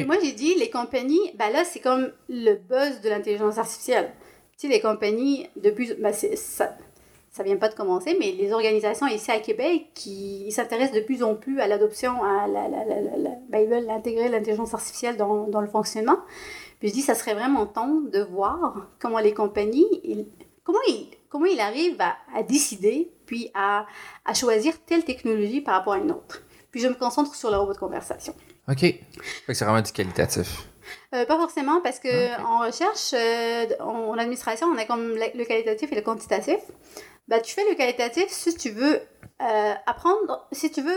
Et moi, j'ai dit, les compagnies, ben là, c'est comme le buzz de l'intelligence artificielle. Tu sais, les compagnies, de plus, ben ça, ça vient pas de commencer, mais les organisations ici à Québec qui s'intéressent de plus en plus à l'adoption, à la, la, la, la- la- ben, ils veulent intégrer l'intelligence artificielle dans, dans le fonctionnement. Puis je dis, ça serait vraiment temps de voir comment les compagnies, ils- comment ils, comment ils arrivent à, à décider, puis à, à choisir telle technologie par rapport à une autre. Puis je me concentre sur le robot de conversation. OK. C'est vraiment du qualitatif. Euh, pas forcément, parce que Ok. en recherche, euh, en, en administration, on a comme le, qualitatif et le quantitatif. Ben, tu fais le qualitatif si tu veux euh, apprendre, si tu veux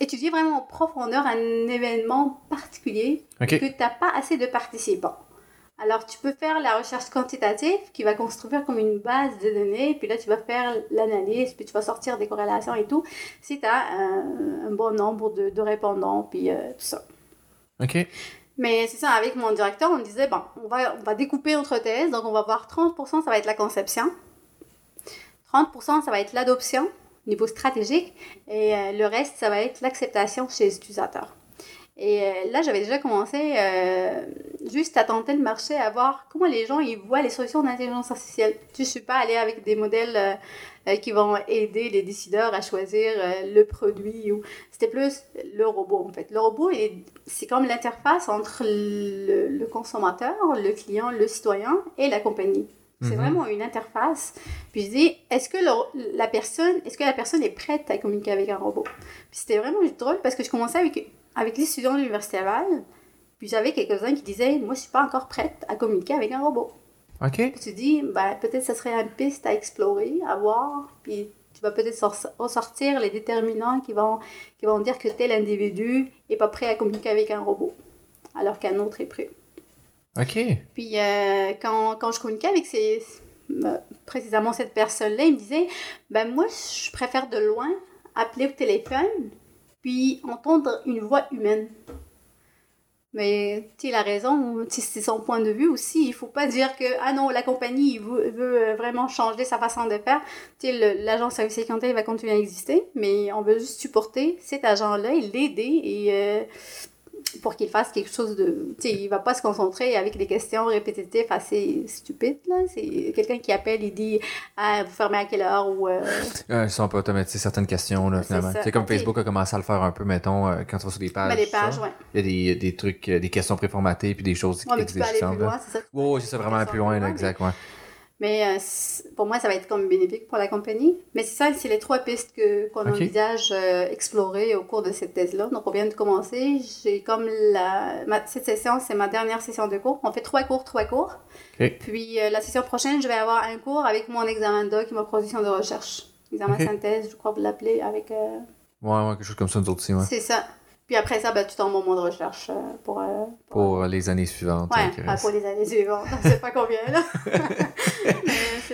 étudier vraiment en profondeur un événement particulier OK. que tu n'as pas assez de participants. Alors, tu peux faire la recherche quantitative qui va construire comme une base de données, puis là, tu vas faire l'analyse, puis tu vas sortir des corrélations et tout, si tu as un, un bon nombre de, de répondants, puis euh, tout ça. OK. Mais c'est ça, avec mon directeur, on disait, bon, on va, on va découper notre thèse, donc on va voir 30%, ça va être la conception, 30%, ça va être l'adoption, niveau stratégique, et euh, le reste, ça va être l'acceptation chez les utilisateurs. Et euh, là, j'avais déjà commencé euh, juste à tenter le marché, à voir comment les gens ils voient les solutions d'intelligence artificielle. Je ne suis pas allée avec des modèles euh, qui vont aider les décideurs à choisir le produit. ou C'était plus le robot, en fait. Le robot, c'est comme l'interface entre le, le consommateur, le client, le citoyen et la compagnie. C'est Mhm. vraiment une interface. Puis je dis, est-ce que le- la personne, est-ce que la personne est prête à communiquer avec un robot? Puis c'était vraiment drôle parce que je commençais avec avec les étudiants de l'université Laval, puis j'avais quelques-uns qui disaient, moi je suis pas encore prête à communiquer avec un robot. OK. Puis tu dis, ben, peut-être ça serait une piste à explorer, à voir, puis tu vas peut-être sor- ressortir les déterminants qui vont, qui vont dire que tel individu est pas prêt à communiquer avec un robot, alors qu'un autre est prêt. OK. Puis euh, quand, quand je communiquais avec ces, ben, précisément cette personne-là, il me disait, ben moi, je préfère de loin appeler au téléphone, puis entendre une voix humaine. Mais tu a raison, c'est son point de vue aussi. Il faut pas dire que ah non, la compagnie veut, veut vraiment changer sa façon de faire. L'agent service clientèle va continuer à exister, mais on veut juste supporter cet agent-là et l'aider et euh, pour qu'il fasse quelque chose de. Tu sais, il va pas se concentrer avec des questions répétitives assez stupides, là. C'est quelqu'un qui appelle, il dit Ah, vous fermez à quelle heure ou. Euh... ils sont pas automatiser certaines questions, là, finalement. C'est comme Facebook a commencé à le faire un peu, mettons, euh, quand tu vas sur des pages. Ben, des pages, ouais. Il y a des, des trucs, euh, des questions préformatées, puis des choses ouais, mais tu peux aller plus loin, c'est ça? Oui, c'est ça, vraiment plus loin, là, exact, ouais. Mais euh, pour moi, ça va être comme bénéfique pour la compagnie. Mais c'est ça, c'est les trois pistes que, qu'on envisage euh, explorer au cours de cette thèse-là. Donc, on vient de commencer. J'ai comme la... cette session, c'est ma dernière session de cours. On fait trois cours, trois cours. Puis euh, la session prochaine, je vais avoir un cours avec mon examen de doc et ma proposition de recherche. Examen synthèse, je crois que vous l'appelez, avec... Ouais, ouais, quelque chose comme ça, nous autres ouais. C'est ça. Puis après ça, ben, tu tombes au moment de recherche pour, pour... pour... les années suivantes. Ouais, pas pour les années suivantes. Je sais pas combien, là.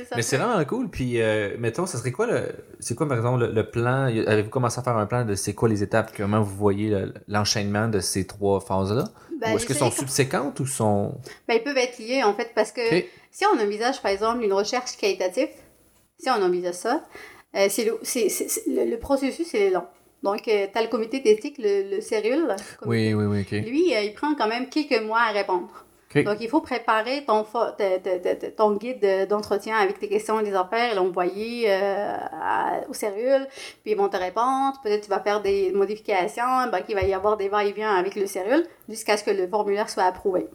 Mais c'est vraiment cool. Puis, euh, mettons, ça serait quoi le. C'est quoi, par exemple, le, plan? Avez-vous commencé à faire un plan de c'est quoi les étapes? Comment vous voyez l'enchaînement de ces trois phases-là? Ben, Ou est-ce qu'elles sont subséquentes ou sont. Ben, ils peuvent être liés, en fait, parce que si on envisage, par exemple, une recherche qualitative, si on envisage ça, euh, c'est le, le, processus, il est long. Donc, euh, tu as le comité d'éthique, le, le Oui, oui, oui, Lui, il prend quand même quelques mois à répondre. Donc, il faut préparer ton, ton guide d'entretien avec tes questions et des affaires et l'envoyer euh, au cellule, puis ils vont te répondre. Peut-être tu vas faire des modifications, ben, qu'il va y avoir des va-et-vient avec le cellule jusqu'à ce que le formulaire soit approuvé.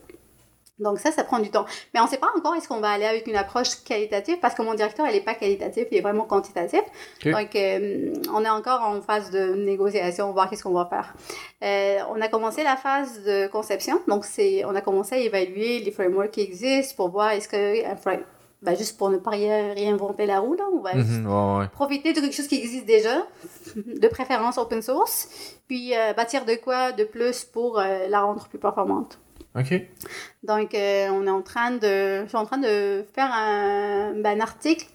Donc ça, ça prend du temps. Mais on ne sait pas encore est-ce qu'on va aller avec une approche qualitative parce que mon directeur, il n'est pas qualitatif, il est vraiment quantitatif. Donc euh, on est encore en phase de négociation, voir qu'est-ce qu'on va faire. Euh, on a commencé la phase de conception. Donc c'est, on a commencé à évaluer les frameworks qui existent pour voir est-ce que un framework ben, juste pour ne pas réinventer la roue, là, on va mhm, profiter de quelque chose qui existe déjà, de préférence open source, puis euh, bâtir de quoi de plus pour la rendre plus performante. OK. Donc, euh, on est en train de, je suis en train de faire un, ben, un article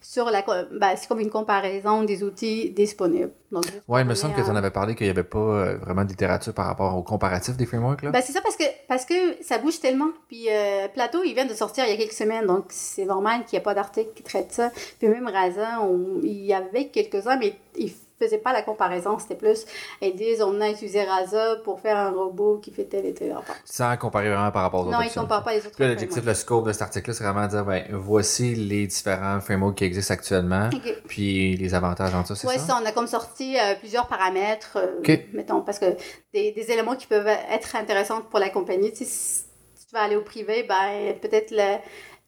sur la, ben, c'est comme une comparaison des outils disponibles. Donc, ouais, il me semble que tu en avais parlé qu'il n'y avait pas euh, vraiment de littérature par rapport au comparatif des frameworks. Là. Ben, c'est ça parce que, parce que ça bouge tellement. Puis euh, Plateau, il vient de sortir il y a quelques semaines, donc c'est normal qu'il n'y ait pas d'article qui traite ça. Puis même Rasa, il y avait quelques-uns, mais il faisait pas la comparaison, c'était plus, ils disent, on a utilisé Rasa pour faire un robot qui fait tel et tel rapport. Sans comparer vraiment par rapport aux autres. Non, ils ne comparent pas les autres. L'objectif, le scope de cet article-là, c'est vraiment de dire, ben, voici les différents frameworks qui existent actuellement, puis les avantages en ça, c'est ouais, ça? on a comme sorti euh, plusieurs paramètres, euh, mettons, parce que des, des, éléments qui peuvent être intéressants pour la compagnie. Si tu vas aller au privé, ben, peut-être le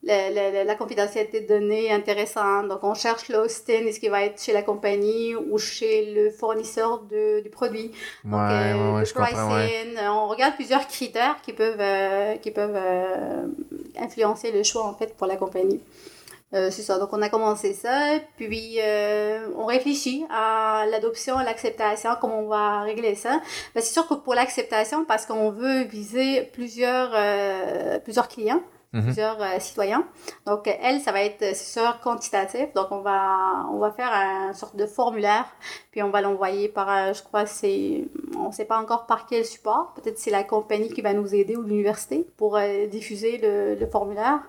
la, la, confidentialité de données intéressante. Donc, on cherche l'hosting, est-ce qu'il va être chez la compagnie ou chez le fournisseur de, du produit. Donc, euh, le pricing. On regarde plusieurs critères qui peuvent, euh, qui peuvent euh, influencer le choix, en fait, pour la compagnie. c'est ça. Donc, on a commencé ça. Puis, on réfléchit à l'adoption, à l'acceptation, comment on va régler ça. Ben, c'est sûr que pour l'acceptation, parce qu'on veut viser plusieurs, plusieurs clients, Mhm. plusieurs euh, citoyens. Donc, elle, ça va être, euh, sûr, quantitatif. Donc, on va, on va faire un sorte de formulaire, puis on va l'envoyer par, euh, je crois, c'est, on ne sait pas encore par quel support. Peut-être c'est la compagnie qui va nous aider ou l'université pour diffuser le, le, formulaire.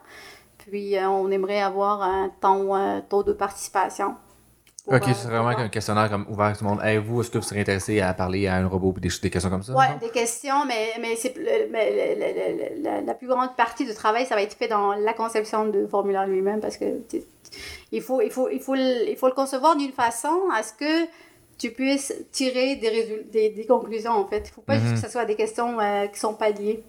Puis, on aimerait avoir un temps, taux de participation Ok, c'est vraiment un questionnaire comme ouvert à tout le monde. Hey, vous, est-ce que vous serez intéressé à parler à un robot ou des, des questions comme ça? Oui, des questions, mais, mais, c'est, mais la, plus grande partie du travail, ça va être fait dans la conception du formulaire lui-même parce que il faut, il, faut, il, faut le, il faut le concevoir d'une façon à ce que tu puisses tirer des, des, des conclusions, en fait. Il ne faut pas juste mm-hmm. que ce soit des questions euh, qui sont pas liées.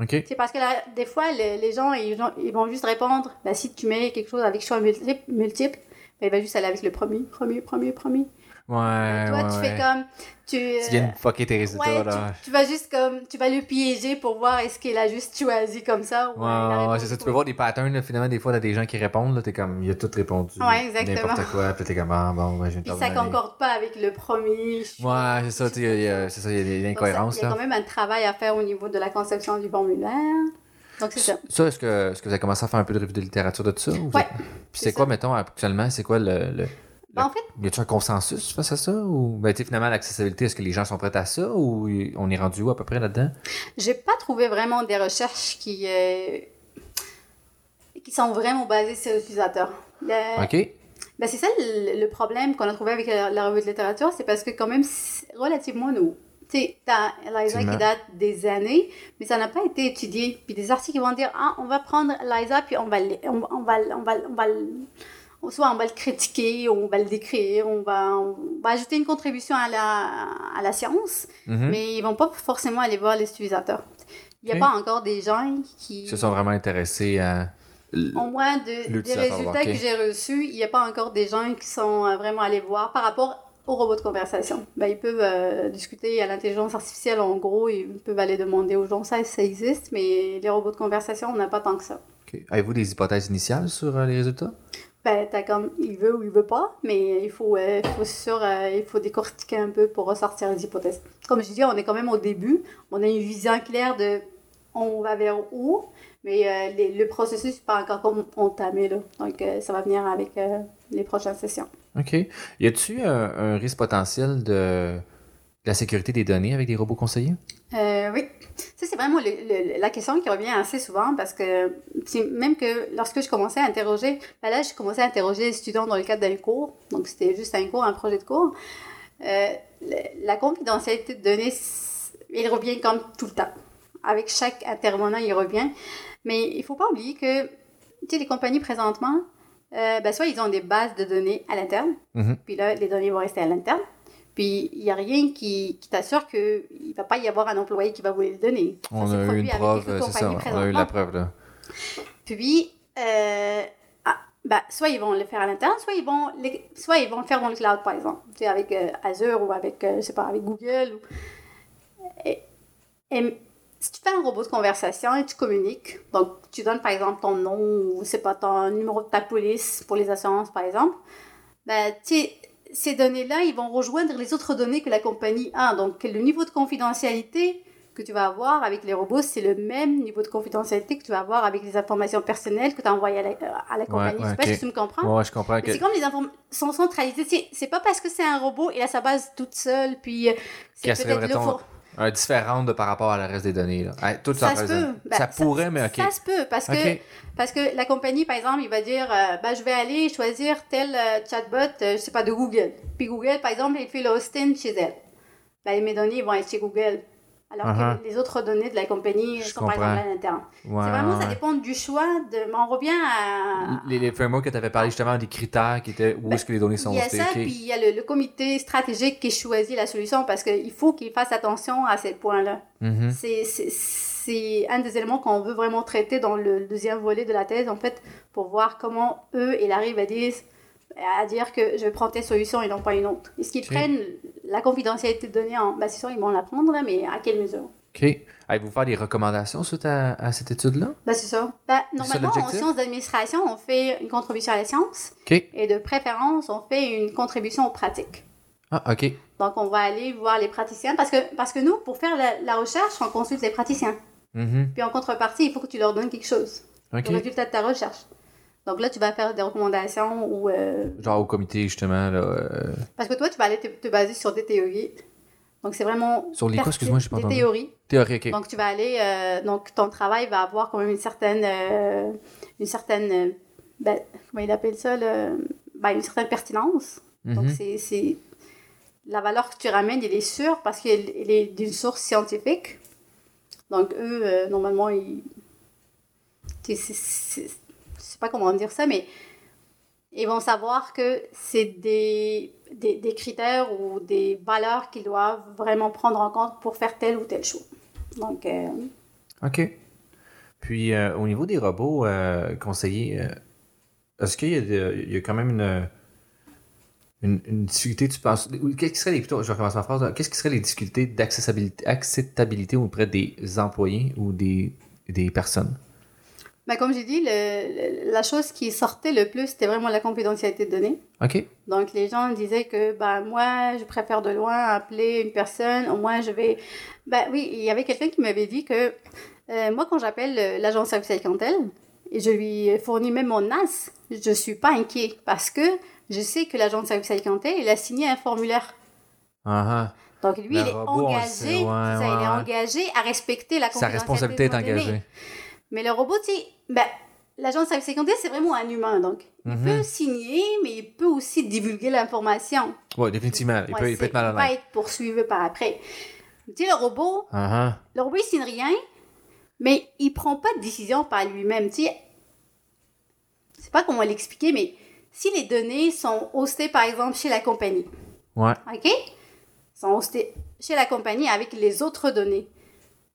Okay. C'est parce que là, des fois, les, gens, ils, ils, vont juste répondre, ben, si tu mets quelque chose avec choix multiple, multiple il va juste aller avec le premier, premier, premier, premier. Ouais. toi, tu fais comme. Tu, tu viens de fucker tes résultats, là. Tu, vas juste comme. Tu vas le piéger pour voir est-ce qu'il a juste choisi comme ça. Ou ouais, ouais c'est ça. Tu peux voir des patterns, là, finalement, des fois, t'as des gens qui répondent, là, t'es comme. Il a tout répondu. Ouais, exactement. N'importe quoi, puis t'es comme. Ah, bon, ouais, je Puis ça concorde pas avec le premier. Ouais, c'est ça, tu c'est ça, il y a des incohérences, là. Il y a quand même un travail à faire au niveau de la conception du formulaire. Donc, c'est ça. Ça, est-ce que, est-ce que vous avez commencé à faire un peu de revue de littérature de ça? ou vous Ouais, êtes- Puis c'est quoi, ça. mettons, actuellement, c'est quoi le. le- Ben, en fait, Y a-t-il un consensus face à ça? Ou, ben, tu sais, finalement, l'accessibilité, est-ce que les gens sont prêts à ça? Ou on est rendu où à peu près là-dedans? j'ai pas trouvé vraiment des recherches qui, euh, qui sont vraiment basées sur l'utilisateur. Le- OK. Ben, c'est ça le, le problème qu'on a trouvé avec la, la revue de littérature, c'est parce que quand même, relativement nouveau. Tu sais, t'as Liza Effectivement. qui date des années, mais ça n'a pas été étudié. Puis des articles qui vont dire, ah, on va prendre Liza, puis on va, le- on, on va, on va, on va, soit on va le critiquer, on va le décrire, on va, on va ajouter une contribution à la, à la science, Mhm. mais ils vont pas forcément aller voir les utilisateurs. Il n'y a pas encore des gens qui... Ils se sont vraiment intéressés à. Au moins, de- des résultats que j'ai reçus, il n'y a pas encore des gens qui sont euh, vraiment allés voir par rapport aux robots de conversation. Ben, ils peuvent euh, discuter à l'intelligence artificielle, en gros, ils peuvent aller demander aux gens ça, ça existe, mais les robots de conversation, on n'a pas tant que ça. Avez-vous des hypothèses initiales sur euh, les résultats? Ben, t'as comme, il veut ou il veut pas, mais il faut, euh, faut sûr, euh, il faut décortiquer un peu pour ressortir les hypothèses. Comme je dis, on est quand même au début, on a une vision claire de on va vers où, mais les- le processus n'est pas encore comme entamé, là. Donc, ça va venir avec les prochaines sessions. OK. Y a-t-il un, un risque potentiel de, la sécurité des données avec des robots conseillers? Euh, oui, ça c'est vraiment la question qui revient assez souvent parce que même que lorsque je commençais à interroger, ben là je commençais à interroger les étudiants dans le cadre d'un cours, donc c'était juste un cours, un projet de cours. Euh, la confidentialité de données, il revient comme tout le temps. Avec chaque intervenant, il revient. Mais il faut pas oublier que les compagnies présentement, euh, ben, soit ils ont des bases de données à l'interne, Mhm. puis là, les données vont rester à l'interne. Puis il n'y a rien qui, qui t'assure qu'il ne va pas y avoir un employé qui va vous les donner. Ça On a eu une preuve, c'est ça. On a eu la preuve, là. Puis, euh, ah, ben, soit ils vont le faire à l'interne, soit ils vont, les- soit ils vont le faire dans le cloud, par exemple, tu sais, avec euh, Azure ou avec, je sais pas, avec Google. Ou... Et, et si tu fais un robot de conversation et tu communiques, donc tu donnes par exemple ton nom ou c'est pas ton numéro de ta police pour les assurances, par exemple, ben, tu sais, ces données-là, ils vont rejoindre les autres données que la compagnie a. Donc, le niveau de confidentialité que tu vas avoir avec les robots, c'est le même niveau de confidentialité que tu vas avoir avec les informations personnelles que tu as envoyées à la, à la compagnie. ouais, je sais pas si tu me comprends. Ouais, je comprends que. c'est comme les informations sont centralisées. C'est- pas parce que c'est un robot et à sa base toute seule, puis euh, c'est peut-être le faux. Euh, différente de par rapport à la reste des données. Là. Tout Ça se peut. Ben, ça pourrait, mais OK. Ça se peut, parce que, parce que la compagnie, par exemple, il va dire, euh, ben, je vais aller choisir tel euh, chatbot, euh, je sais pas, de Google. Puis Google, par exemple, il fait le hosting chez elle. Ben, mes données vont être chez Google. Alors Uh-huh. que les autres données de la compagnie Je sont par comprends. exemple à l'interne. C'est vraiment, ça dépend du choix. De... On revient à... Les, les frameworks que tu avais parlé justement des critères qui étaient où Ben, est-ce que les données sont Il y a ça, OK. puis il y a le, le comité stratégique qui choisit la solution parce qu'il faut qu'il fasse attention à ces points-là. Mhm. C'est c'est un des éléments qu'on veut vraiment traiter dans le deuxième volet de la thèse, en fait, pour voir comment eux, ils arrivent à dire, à dire que je vais prendre telle solution et non pas une autre. Est-ce qu'ils prennent la confidentialité de données en... Ben, c'est sûr, ils vont la prendre, là, mais à quelle mesure? OK. Allez-vous faire des recommandations suite à, à cette étude-là? Ben, c'est ça. Ben, normalement, en sciences d'administration, on fait une contribution à la science OK. et de préférence, on fait une contribution aux pratiques. Ah, OK. Donc, on va aller voir les praticiens parce que, parce que nous, pour faire la, la recherche, on consulte les praticiens. Mhm. Puis en contrepartie, il faut que tu leur donnes quelque chose, OK. le résultat de ta recherche. Donc là, tu vas faire des recommandations ou. euh, Genre au comité, justement. Là, euh, Parce que toi, tu vas aller te, te baser sur des théories. Donc c'est vraiment. Sur les quoi, excuse-moi, j'ai pas Des entendu. théories. Théorie. Donc tu vas aller. euh, donc ton travail va avoir quand même une certaine. une certaine. ben, comment il appelle ça là? Ben, Une certaine pertinence. Donc Mhm. c'est- c'est. La valeur que tu ramènes, elle est sûre parce qu'elle elle est d'une source scientifique. Donc eux, normalement, ils. Je sais pas comment dire ça, mais ils vont savoir que c'est des, critères ou des valeurs qu'ils doivent vraiment prendre en compte pour faire tel ou tel choix. Donc, euh, OK. Puis, euh, au niveau des robots euh, conseillers, euh, est-ce qu'il y, a quand même une, difficulté, tu penses Qu'est-ce qui serait les, plutôt, je vais recommencer ma phrase, qu'est-ce qui serait les difficultés d'accessibilité acceptabilité auprès des employés ou des personnes? Ben, comme j'ai dit, le- la chose qui sortait le plus, c'était vraiment la confidentialité de données. OK. Donc, les gens disaient que, ben, moi, je préfère de loin appeler une personne, au moins je vais... Ben oui, il y avait quelqu'un qui m'avait dit que, euh, moi, quand j'appelle euh, l'agent de service à la clientèle, et je lui fournis même mon NAS, je suis pas inquiet parce que je sais que l'agent de service à la clientèle, il a signé un formulaire. Ah, Donc, lui, il est sait, engagé, ouais, ça, il est engagé à respecter la ah. Sa confidentialité responsabilité est engagée. Mais le robot, tu sais, ben, l'agent de service secondaire, c'est vraiment un humain. Donc, il Mhm. peut signer, mais il peut aussi divulguer l'information. Oui, définitivement. Il, Ouais, peut, il peut être mal peut honnête. être poursuivi par après. Tu sais, le robot, ah. le robot, il signe rien, mais il prend pas de décision par lui-même. Tu sais, je sais pas comment l'expliquer, mais si les données sont hostées, par exemple, chez la compagnie, Ouais. OK? Sont hostées chez la compagnie avec les autres données.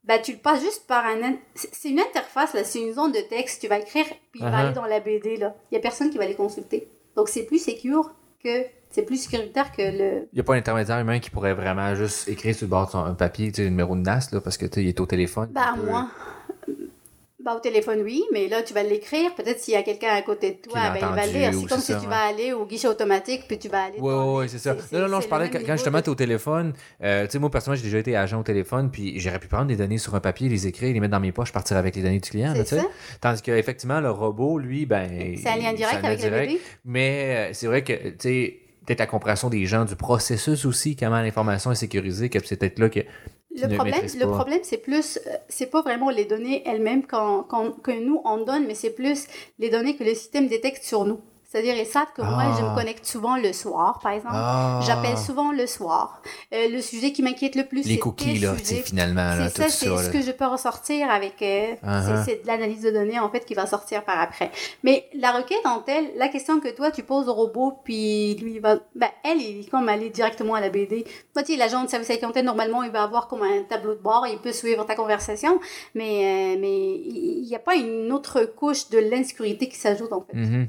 Ben, tu le passes juste par un... in- C'est une interface, là. C'est une zone de texte. Tu vas écrire, puis il va Uh-huh. aller dans la BD, là. Il y a personne qui va les consulter. Donc, c'est plus secure que... C'est plus sécuritaire que le... Il n'y a pas un intermédiaire humain qui pourrait vraiment juste écrire sur le bord de son un papier, tu sais, le numéro de NAS, là, parce que tu sais, il est au téléphone. Ben, peut- moi... Ben, au téléphone, oui, mais là, tu vas l'écrire. Peut-être s'il y a quelqu'un à côté de toi, ben, il va le lire. C'est comme si ça, tu ouais. vas aller au guichet automatique, puis tu vas aller... Oui, oui, c'est ça. Non, non, je parlais quand, justement t'es au téléphone. euh, tu sais, moi, personnellement, j'ai déjà été agent au téléphone, puis j'aurais pu prendre des données sur un papier, les écrire, les mettre dans mes poches, partir avec les données du client, là, tu ça. Tandis qu'effectivement, le robot, lui, ben. C'est un lien direct avec le bébé. Mais euh, c'est vrai que, tu sais, peut-être la compréhension des gens, du processus aussi, comment l'information est sécurisée, que c'est peut-être là que. Le ne problème, le problème, c'est plus, euh, c'est pas vraiment les données elles-mêmes qu'on- qu'on- que nous on donne, mais c'est plus les données que le système détecte sur nous. C'est-à-dire, ils savent que moi, je Ah. me connecte souvent le soir, par exemple. Ah. J'appelle souvent le soir. Euh, le sujet qui m'inquiète le plus, Les cookies, là, finalement, là, C'est tout ça, c'est ce là. que je peux ressortir avec. euh, Uh-huh. c'est- C'est de l'analyse de données, en fait, qui va sortir par après. Mais la requête en telle, la question que toi, tu poses au robot, puis lui, il va. Ben, elle, il est comme aller directement à la BD. Toi, tu sais, l'agent de service à la clientèle, normalement, il va avoir comme un tableau de bord, il peut suivre ta conversation, mais, euh, mais il n'y a pas une autre couche de l'insécurité qui s'ajoute, en fait. Mhm.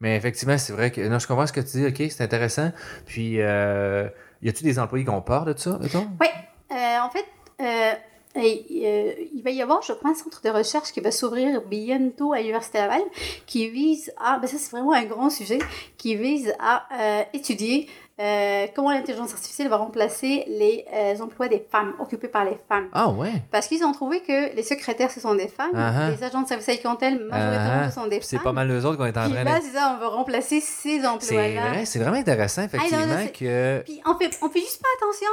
Mais effectivement, c'est vrai que. Non, je comprends ce que tu dis, ok, c'est intéressant. Puis, euh, y a-tu des employés qui ont peur de ça, mettons? Oui, euh, en fait, euh, euh, il va y avoir, je crois, un centre de recherche qui va s'ouvrir bientôt à l'Université Laval, qui vise à, ben ça c'est vraiment un grand sujet, qui vise à étudier euh, comment l'intelligence artificielle va remplacer les euh, emplois des femmes, occupés par les femmes? Ah, ouais. Parce qu'ils ont trouvé que les secrétaires, ce sont des femmes, Uh-huh. les agents de service à la majoritairement, Ah, ce sont des C'est femmes. pas mal eux autres qu'on est en train là, de. c'est ça, on veut remplacer ces C'est emplois-là. vrai, c'est vraiment intéressant, effectivement, Ah, non, non, c'est- que. Puis on fait, on fait juste pas attention.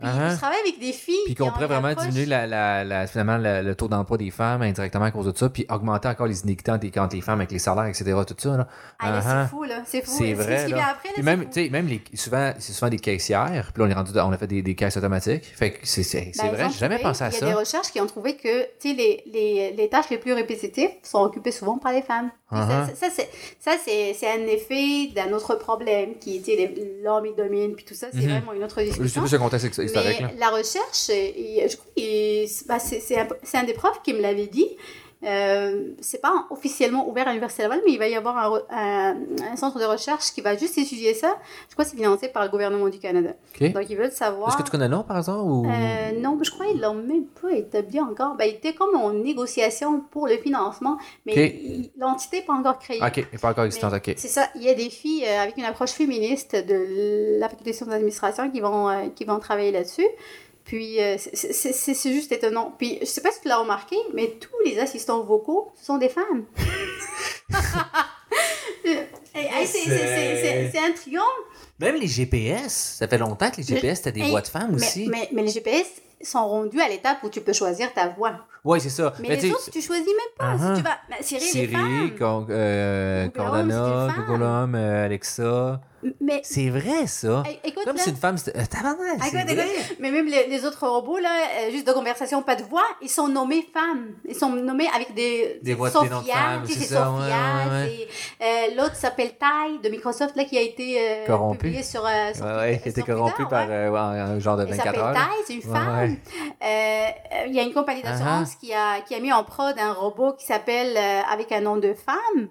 Puis Uh-huh. je travaille avec des filles. Puis qu'on on pourrait vraiment approche. diminuer la, la, la- finalement le, taux d'emploi des femmes indirectement à cause de ça, puis augmenter encore les inéquités entre les, femmes avec les salaires, etc. Tout ça. Là. Ah, Uh-huh. c'est fou, là. C'est fou. C'est Ce vrai. qui là. vient après, là, Puis même, tu sais, même les, souvent, c'est souvent des caissières. Puis là, on est rendu, on a fait des, des caisses automatiques. Fait que c'est, c'est, c'est Ben, vrai, j'ai jamais pensé à Il y a ça. des recherches qui ont trouvé que tu sais, les, les, les tâches les plus répétitives sont occupées souvent par les femmes. Puis ça- Uh-huh. Ça, ça, c'est, ça c'est, c'est un effet d'un autre problème qui était l'homme il domine, puis tout ça, c'est Mhm. vraiment une autre discussion. plus le contexte historique. Mais là. la recherche, je crois bah, un, c'est un des profs qui me l'avait dit. Euh, c'est pas officiellement ouvert à l'Université Laval, mais il va y avoir un, re- un- un centre de recherche qui va juste étudier ça. Je crois que c'est financé par le gouvernement du Canada. Donc, ils veulent savoir. Est-ce que tu connais le nom par hasard ou... Euh, non, je crois qu'ils l'ont même pas établi encore. Ben, il était comme en négociation pour le financement, mais l'entité n'est pas encore créée. Ok, n'est pas encore existant. Mais Ok. C'est ça, il y a des filles euh, avec une approche féministe de la faculté sciences d'administration qui vont, qui vont travailler là-dessus. Puis, euh, c'est- juste étonnant. Puis, je sais pas si tu l'as remarqué, mais tous les assistants vocaux, ce sont des femmes. Hey, c'est- intriguant. Même les GPS, ça fait longtemps que les GPS, c'était des voix de femmes Mais, aussi. mais, mais les GPS sont rendus à l'étape où tu peux choisir ta voix. Oui, c'est ça. Mais, Mais les autres, tu choisis même pas. Uh-huh. Si tu vas. ben, Siri, Siri. Con- euh, Google Home, c'est. Google euh, Alexa. Mais C'est vrai, ça. hey, écoute, Comme là, si une femme. Euh, c'est écoute, mais même les, les autres robots, là, euh, juste de conversation, pas de voix, ils sont nommés femmes. Ils sont nommés avec des. Des voix Sophia, de femmes, c'est c'est ça, ouais, ouais, c'est, euh, L'autre s'appelle Ty de Microsoft, là, qui a été euh, Corrompu. publié sur. euh, sur Ouais, ouais, Twitter, qui était sur corrompu par euh, en genre de Elle 24 s'appelle heures. Ty, c'est une femme. Euh, euh, Il y a une compagnie d'assurance qui, a, qui a mis en prod un robot qui s'appelle euh, avec un nom de femme.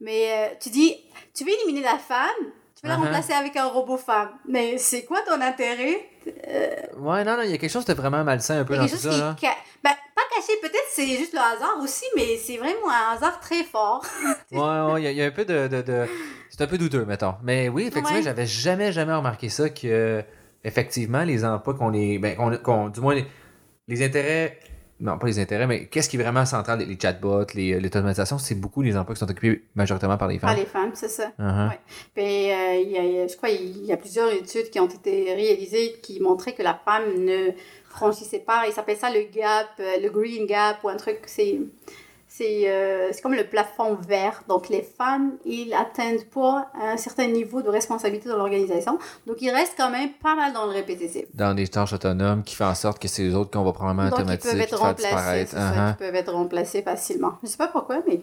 Mais euh, tu dis, tu veux éliminer la femme, tu veux la Uh-huh. remplacer avec un robot femme. Mais c'est quoi ton intérêt? Ouais, non, non, il y a quelque chose de vraiment malsain un peu dans tout ça, qui. là. Ben, pas cacher, peut-être c'est juste le hasard aussi, mais c'est vraiment un hasard très fort. ouais, ouais, il y, a- il y a un peu de. de- de- C'est un peu douteux, mettons. Mais oui, effectivement, Ouais. j'avais jamais, jamais remarqué ça que, effectivement, les emplois qu'on les. Ben, qu'on- du moins, les, les intérêts. Non, pas les intérêts, mais qu'est-ce qui est vraiment central, les, les chatbots, les, l'automatisation, c'est beaucoup les emplois qui sont occupés majoritairement par les Par femmes. les femmes, c'est ça. Uh-huh. Ouais. Puis, euh, il y a, je crois il y a plusieurs études qui ont été réalisées qui montraient que la femme ne franchissait pas. Ils s'appellent ça le gap, euh, le green gap ou un truc. C'est c'est euh, comme le plafond vert. Donc, les femmes, ils atteignent pas un certain niveau de responsabilité dans l'organisation. Donc, ils restent quand même pas mal dans le répétitif. Dans des tâches autonomes qui font en sorte que c'est les autres qu'on va probablement Donc, ils automatiser peuvent être remplacés. ça, Uh-huh. ils peuvent être remplacés facilement. Je sais pas pourquoi, mais.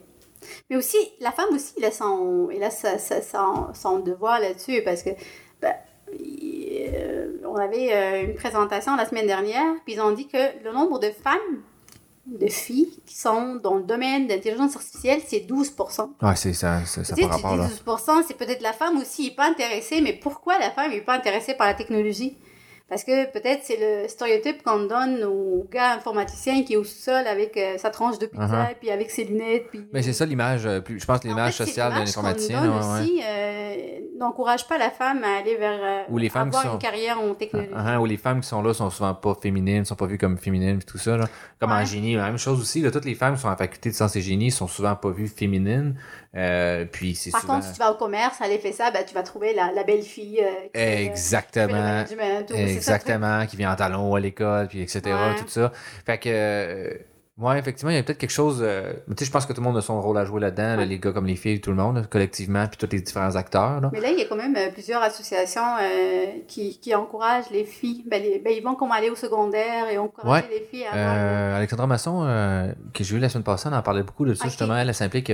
Mais aussi, la femme aussi, il a son, il a sa, sa- son, son devoir là-dessus parce que. ben, il- euh, on avait euh, une présentation la semaine dernière, puis ils ont dit que le nombre de femmes, de filles qui sont dans le domaine d'intelligence artificielle, c'est 12 Ouais, c'est ça, ça, ça par rapport là. dis 12%, c'est peut-être la femme aussi, n'est pas intéressée, mais pourquoi la femme n'est pas intéressée par la technologie? Parce que peut-être c'est le stéréotype qu'on donne au gars informaticien qui est au sol avec euh, sa tranche de pizza, Uh-huh. puis avec ses lunettes. Puis, Mais c'est ça l'image, euh, plus, je pense, En l'image sociale de l'informaticien. ouais, aussi euh, n'encourage pas la femme à aller vers Ou les femmes qui avoir sont- une carrière en technologie. Ah, ah, où les femmes qui sont là sont souvent pas féminines, sont pas vues comme féminines et tout ça. Là. Comme en Ouais. génie, la même chose aussi. Là, toutes les femmes qui sont en faculté de sciences et génie sont souvent pas vues féminines. Euh, puis c'est Par souvent... contre, si tu vas au commerce, aller faire ça, ben, tu vas trouver la, la belle fille euh, qui fait, euh, qui Exactement. ça. Exactement, qui vient en talon à l'école, puis etc. Ouais. Tout ça. Fait que, ouais, effectivement, il y a peut-être quelque chose. euh, tu sais, je pense que tout le monde a son rôle à jouer là-dedans, là, les gars comme les filles, tout le monde, là, collectivement, puis tous les différents acteurs. Là. Mais là, il y a quand même euh, plusieurs associations euh, qui, qui encouragent les filles. Ben, les- ben, ils vont comme aller au secondaire et encourager les filles à Alexandra Masson, que j'ai eu la semaine passée, elle en parlait beaucoup de ça, justement. Elle, elle s'implique.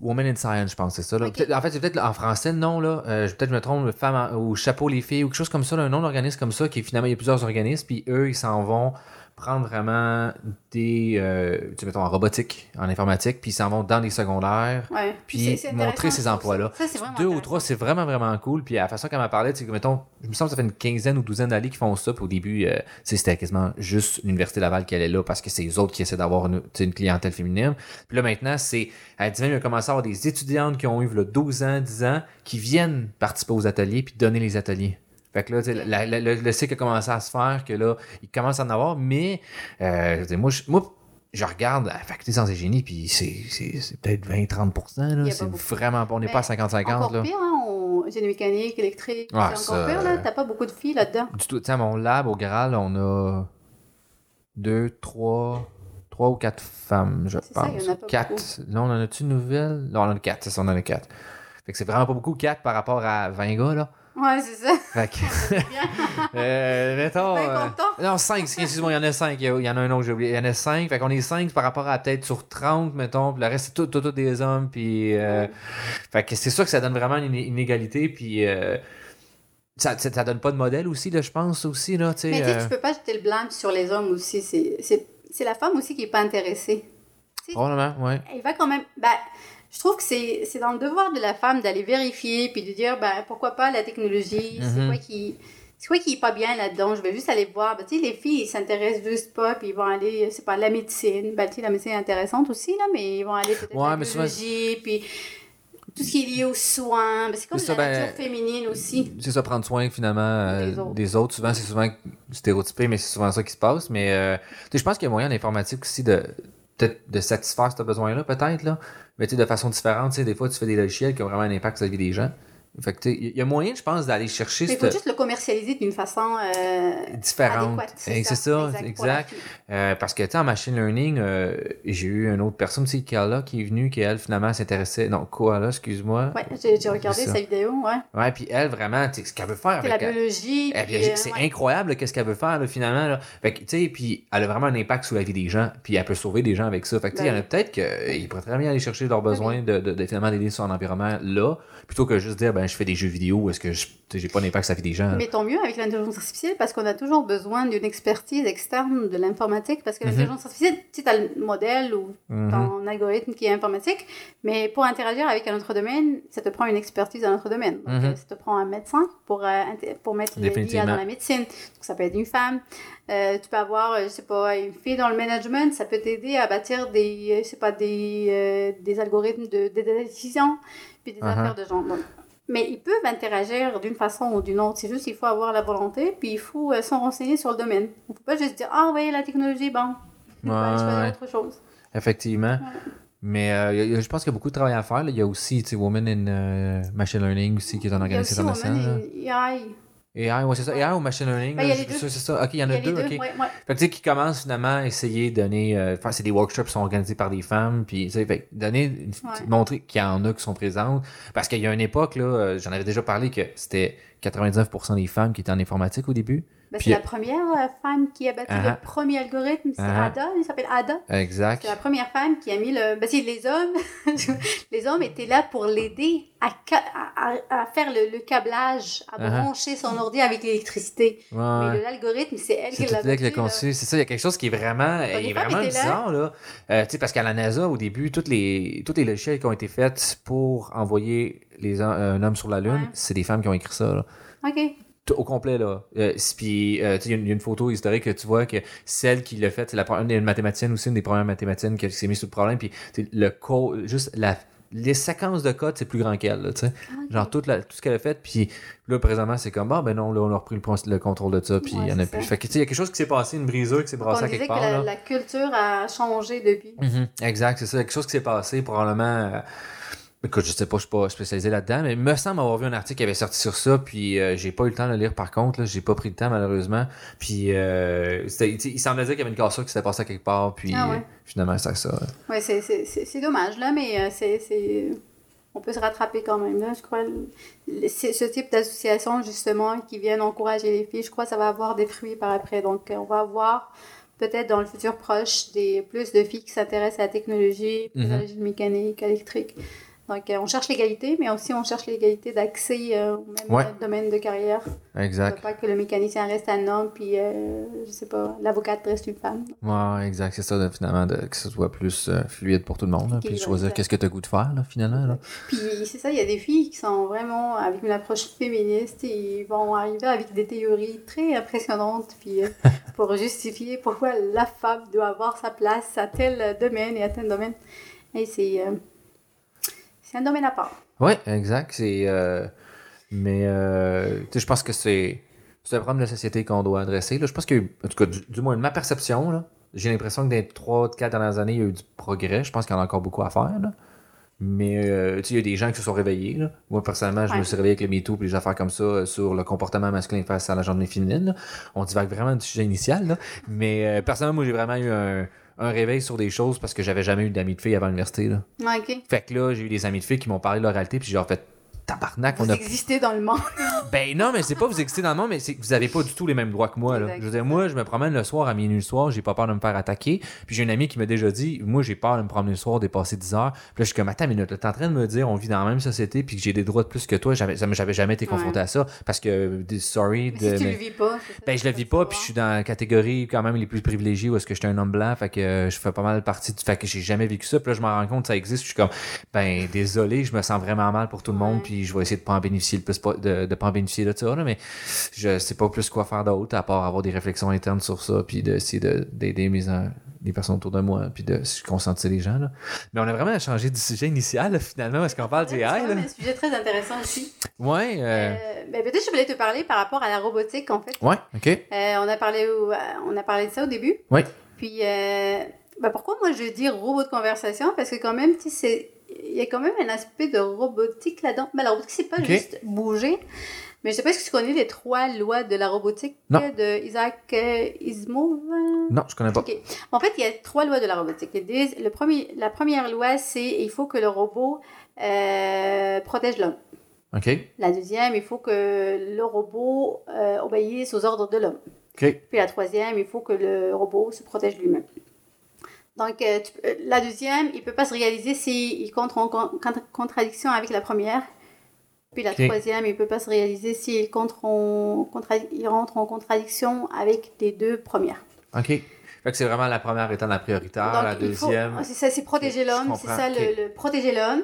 Women in Science, je pense, c'est ça. là. En fait, c'est peut-être en français le nom, là. Euh, je- peut-être je me trompe, Femmes en- ou Chapeau les filles, ou quelque chose comme ça, là, un nom d'organisme comme ça, qui finalement, il y a plusieurs organismes, puis eux, ils s'en vont prendre vraiment des. Euh, tu sais, mettons, en robotique, en informatique, puis ils s'en vont dans les secondaires. Ouais. puis C'est- montrer ces emplois-là. Deux ou trois, c'est vraiment, vraiment cool. Puis à la façon qu'elle m'a parlé, c'est que, mettons, je me semble que ça fait une quinzaine ou douzaine d'années qu'ils font ça. Puis au début, euh, c'était quasiment juste l'Université Laval qui allait là parce que c'est les autres qui essaient d'avoir une clientèle féminine. Puis là, maintenant, c'est, elle dit même, il a commencé à avoir des étudiantes qui ont eu là, 12 ans, 10 ans, qui viennent participer aux ateliers puis donner les ateliers. Fait que là, la- la- le, le cycle a commencé à se faire, que là, il commence à en avoir, mais euh, je veux dire, moi, je, moi, je regarde la faculté sciences et génie, puis c'est, peut-être 20-30%. Il y Là, a c'est pas vraiment, on n'est pas à 50-50. Encore Là. pire, hein, en génie mécanique, électrique, Ah, c'est encore ça, pire, là. euh, T'as pas beaucoup de filles là-dedans. Du tout. Tu sais, mon lab, au Graal, on a deux, trois, trois ou quatre femmes, je ça, pense. il y en a pas quatre. Là, on en a-tu une nouvelle? Non, on en a quatre, c'est ça, on en a quatre. Fait que c'est vraiment pas beaucoup, quatre par rapport à 20 gars, là. Ouais, c'est ça. Fait que, euh, mettons. Euh, non, 5, excuse-moi, il y en a 5. Il y, en a un autre, j'ai oublié. Il y en a 5. Fait qu'on est 5 par rapport à peut-être sur 30, mettons. Puis le reste, c'est tout, tout, tout des hommes. Puis. euh. Fait que c'est sûr que ça donne vraiment une inégalité. Puis. euh, ça, ça, ça donne pas de modèle aussi, là, je pense aussi, là. Mais tu euh, tu peux pas jeter le blâme sur les hommes aussi. C'est la femme aussi qui est pas intéressée. Probablement, ouais. Elle va quand même. Ben, je trouve que c'est c'est dans le devoir de la femme d'aller vérifier puis de dire ben, pourquoi pas la technologie, c'est Mhm. quoi qui. C'est quoi qui est pas bien là-dedans? Je vais juste aller voir. Ben, tu sais, les filles, ils s'intéressent juste pas, puis ils vont aller, c'est pas la médecine. Ben, tu sais, la médecine est intéressante aussi, là, mais ils vont aller peut-être Ouais, la biologie, puis tout ce qui est lié aux soins. Ben, c'est comme C'est la ça, ben, nature féminine aussi. C'est ça, prendre soin finalement euh, Des autres. des autres. Souvent, c'est souvent stéréotypé, mais c'est souvent ça qui se passe. Mais euh, je pense qu'il y a moyen en informatique aussi de peut-être de satisfaire ce besoin-là, peut-être, là. Mais de façon différente, tu sais, des fois, tu fais des logiciels qui ont vraiment un impact sur la vie des gens. Fait que il y a moyen, je pense, d'aller chercher Mais il faut juste le commercialiser d'une façon euh, différente. Eh, C'est ça, la exact. Euh, parce que, tu sais, en machine learning, euh, j'ai eu une autre personne, sais, Carla, qui est venue, qui, elle, finalement, s'intéressait... Non, Koala, excuse-moi. Ouais, j'ai regardé C'est sa vidéo, ouais. Ouais, puis elle, vraiment, tu sais, ce qu'elle veut faire C'est la avec elle. biologie. C'est ouais. incroyable qu'est-ce qu'elle veut faire là, finalement. Là. Fait que, tu sais, puis elle a vraiment un impact sur la vie des gens, puis elle peut sauver des gens avec ça. Fait que, tu sais, il y en a Ben peut-être qu'ils pourraient très bien aller chercher leurs besoins de, de, de finalement d'aider son environnement là, plutôt que juste dire, ben, je fais des jeux vidéo, est-ce que je j'ai pas d'impact sur la vie des gens? Mais tant mieux avec l'intelligence artificielle parce qu'on a toujours besoin d'une expertise externe de l'informatique parce que Mhm. l'intelligence artificielle, tu as le modèle ou Mhm. ton algorithme qui est informatique, mais pour interagir avec un autre domaine, ça te prend une expertise dans notre domaine. Donc, Mhm. euh, ça te prend un médecin pour, euh, pour mettre l'IA Définitivement. dans la médecine. Donc, ça peut être une femme. Euh, tu peux avoir, je sais pas, une fille dans le management, ça peut t'aider à bâtir des, je sais pas, des, euh, des algorithmes de, de décision, puis des Mhm. affaires de genre. Donc, mais ils peuvent interagir d'une façon ou d'une autre. C'est juste qu'il faut avoir la volonté, puis il faut euh, s'en renseigner sur le domaine. On ne peut pas juste dire Ah oui, la technologie, bon, on va choisir Ouais. autre chose. Effectivement. Mais euh, y y je pense qu'il y a beaucoup de travail à faire. là. Il y a aussi, Women in euh, Machine Learning aussi, qui est un Il y a organisme aussi international. Women in AI. AI, ouais, c'est ça. AI ou Machine Learning? Ben. C'est ça. Ok, il y en a, y a les deux. deux, ok. ouais, ouais. Fait que tu sais, qui commencent finalement à essayer de donner. euh, Enfin, c'est des workshops qui sont organisés par des femmes. Puis, tu sais, fait donner. Montrer qu'il y en a qui sont présentes. Parce qu'il y a une époque, là, euh, j'en avais déjà parlé, que c'était 99% des femmes qui étaient en informatique au début. Ben, c'est la première euh, femme qui a bâti Ah. le premier algorithme. C'est Ah. Ada, il s'appelle Ada. Exact. C'est la première femme qui a mis le. Ben, c'est les hommes. les hommes étaient là pour l'aider à, à, faire le, le câblage, à Ah. brancher son ordi avec l'électricité. Ouais. Mais l'algorithme, c'est elle C'est qui l'a là. conçu. C'est ça, il y a quelque chose qui est vraiment, est vraiment étaient là. bizarre, là. Euh, parce qu'à la NASA, au début, toutes les, toutes les logiciels qui ont été faits pour envoyer les, un homme sur la Lune, Ouais. c'est des femmes qui ont écrit ça, là. OK. Au complet, là. Euh, puis, euh, tu sais, il y a une- il y, a une photo historique que tu vois que celle qui l'a faite, c'est la première, une mathématicienne aussi, une des premières mathématiciennes qui s'est mise sous le problème. Puis, le code, juste la, les séquences de code, c'est plus grand qu'elle, là, tu sais. Ah. Genre, tout, la- tout ce qu'elle a fait, puis là, présentement, c'est comme, ah, ben non, là, on a repris le, le contrôle de ça, puis il Ouais, y en a plus. Fait que, tu sais, il y a quelque chose qui s'est passé, une brisure qui s'est brassée à quelque que part, la, là. la culture a changé depuis. Mhm, Exact, c'est ça. Quelque chose qui s'est passé, probablement. euh, Écoute, je sais pas, je suis pas spécialisé là-dedans, mais il me semble avoir vu un article qui avait sorti sur ça, puis euh, j'ai pas eu le temps de le lire par contre, là, j'ai pas pris le temps malheureusement. Puis euh, il semblait dire qu'il y avait une cassure qui s'était passée à quelque part, puis Ah ouais. euh, finalement c'est ça. Ouais, c'est- dommage, là, mais euh, c'est. On peut se rattraper quand même, là, je crois. Ce type d'association, justement, qui viennent encourager les filles, je crois que ça va avoir des fruits par après. Donc, euh, on va avoir peut-être dans le futur proche des, plus de filles qui s'intéressent à la technologie, à la génie mécanique, électrique. Donc, euh, on cherche l'égalité, mais aussi on cherche l'égalité d'accès euh, au même Ouais. euh, domaine de carrière. Exact. pas que le mécanicien reste un homme, puis, euh, je sais pas, l'avocate reste une femme. Ouais, exact, c'est ça, de- finalement, de- que ce soit plus euh, fluide pour tout le monde, là, puis choisir qu'est-ce que tu as goût de faire, là, finalement. Là. Puis c'est ça, il y a des filles qui sont vraiment avec une approche féministe et ils vont arriver avec des théories très impressionnantes puis euh, pour justifier pourquoi la femme doit avoir sa place à tel domaine et à tel domaine. Et c'est c'est un domaine à part. Ouais, exact. C'est. euh, mais euh, je pense que c'est. C'est un problème de la société qu'on doit adresser. Là. Je pense que, en tout cas, du, du moins de ma perception, là, j'ai l'impression que dans les 3-4 dernières années, il y a eu du progrès. Je pense qu'il y en a encore beaucoup à faire. Là. Mais euh, il y a des gens qui se sont réveillés. Là. Moi, personnellement, je me suis réveillé avec le MeToo et les affaires comme ça euh, sur le comportement masculin face à la journée féminine. là. On divague vraiment du sujet initial. Là. Mais euh, personnellement, moi, j'ai vraiment eu un, un réveil sur des choses parce que j'avais jamais eu d'amis de filles avant l'université. Là. Ok. Fait que là, j'ai eu des amis de filles qui m'ont parlé de leur réalité, puis j'ai genre fait tabarnak, on Vous a. existez dans le monde. Ben non, mais c'est pas vous existez dans le monde, mais c'est que vous avez pas du tout les mêmes droits que moi. Là. Je veux dire, moi, je me promène le soir à minuit le soir, j'ai pas peur de me faire attaquer. Puis j'ai une amie qui m'a déjà dit, moi, j'ai peur de me promener le soir, dépasser 10 heures. Puis là, je suis comme, attends minute, t'es en train de me dire, on vit dans la même société, puis que j'ai des droits de plus que toi. J'avais, jamais été confronté Ouais. à ça, parce que, sorry, Mais de. si tu mais- le vis pas. ben, je le vis pas, puis je suis dans la catégorie quand même les plus privilégiés où est-ce que j'étais un homme blanc, fait que euh, je fais pas mal partie du fait que j'ai jamais vécu ça, puis là je me rends compte que ça existe, je suis comme ben désolé, je me sens vraiment mal pour tout le monde, Ouais. Puis je vais essayer de pas en bénéficier le plus de, de pas en bénéficier de ça, là, mais je sais pas plus quoi faire d'autre à part avoir des réflexions internes sur ça, puis d'essayer de- d'aider mes en- les personnes autour de moi, puis de conscientiser les gens là. Mais on a vraiment changé du sujet initial là, finalement parce qu'on parle AI c'est un sujet très intéressant aussi. Ouais, euh, Euh, ben, peut-être je voulais te parler par rapport à la robotique en fait. ouais, ok, Euh, on, a parlé on a parlé de ça au début. Oui. Puis, euh, ben, pourquoi moi je dis robot de conversation? Parce que quand même, tu sais, y a quand même un aspect de robotique là-dedans. Mais la robotique, c'est pas juste bouger. Mais je sais pas si tu connais les trois lois de la robotique Non. de Isaac euh, Asimov. non, je connais pas. Ok. En fait, il y a trois lois de la robotique. Il le premier, la première loi, c'est il faut que le robot euh, protège l'homme. Ok, La deuxième, il faut que le robot euh, obéisse aux ordres de l'homme. ok, Puis la troisième, il faut que le robot se protège lui-même. Donc, euh, tu- euh, la deuxième, il ne peut pas se réaliser s'il contre en con- contradiction avec la première. Puis la troisième, il ne peut pas se réaliser s'il contre en contra- il rentre en contradiction avec les deux premières. OK. Fait que c'est vraiment la première étant la prioritaire, Donc, la deuxième. c'est ça, c'est protéger l'homme, c'est ça, le, le- protéger l'homme.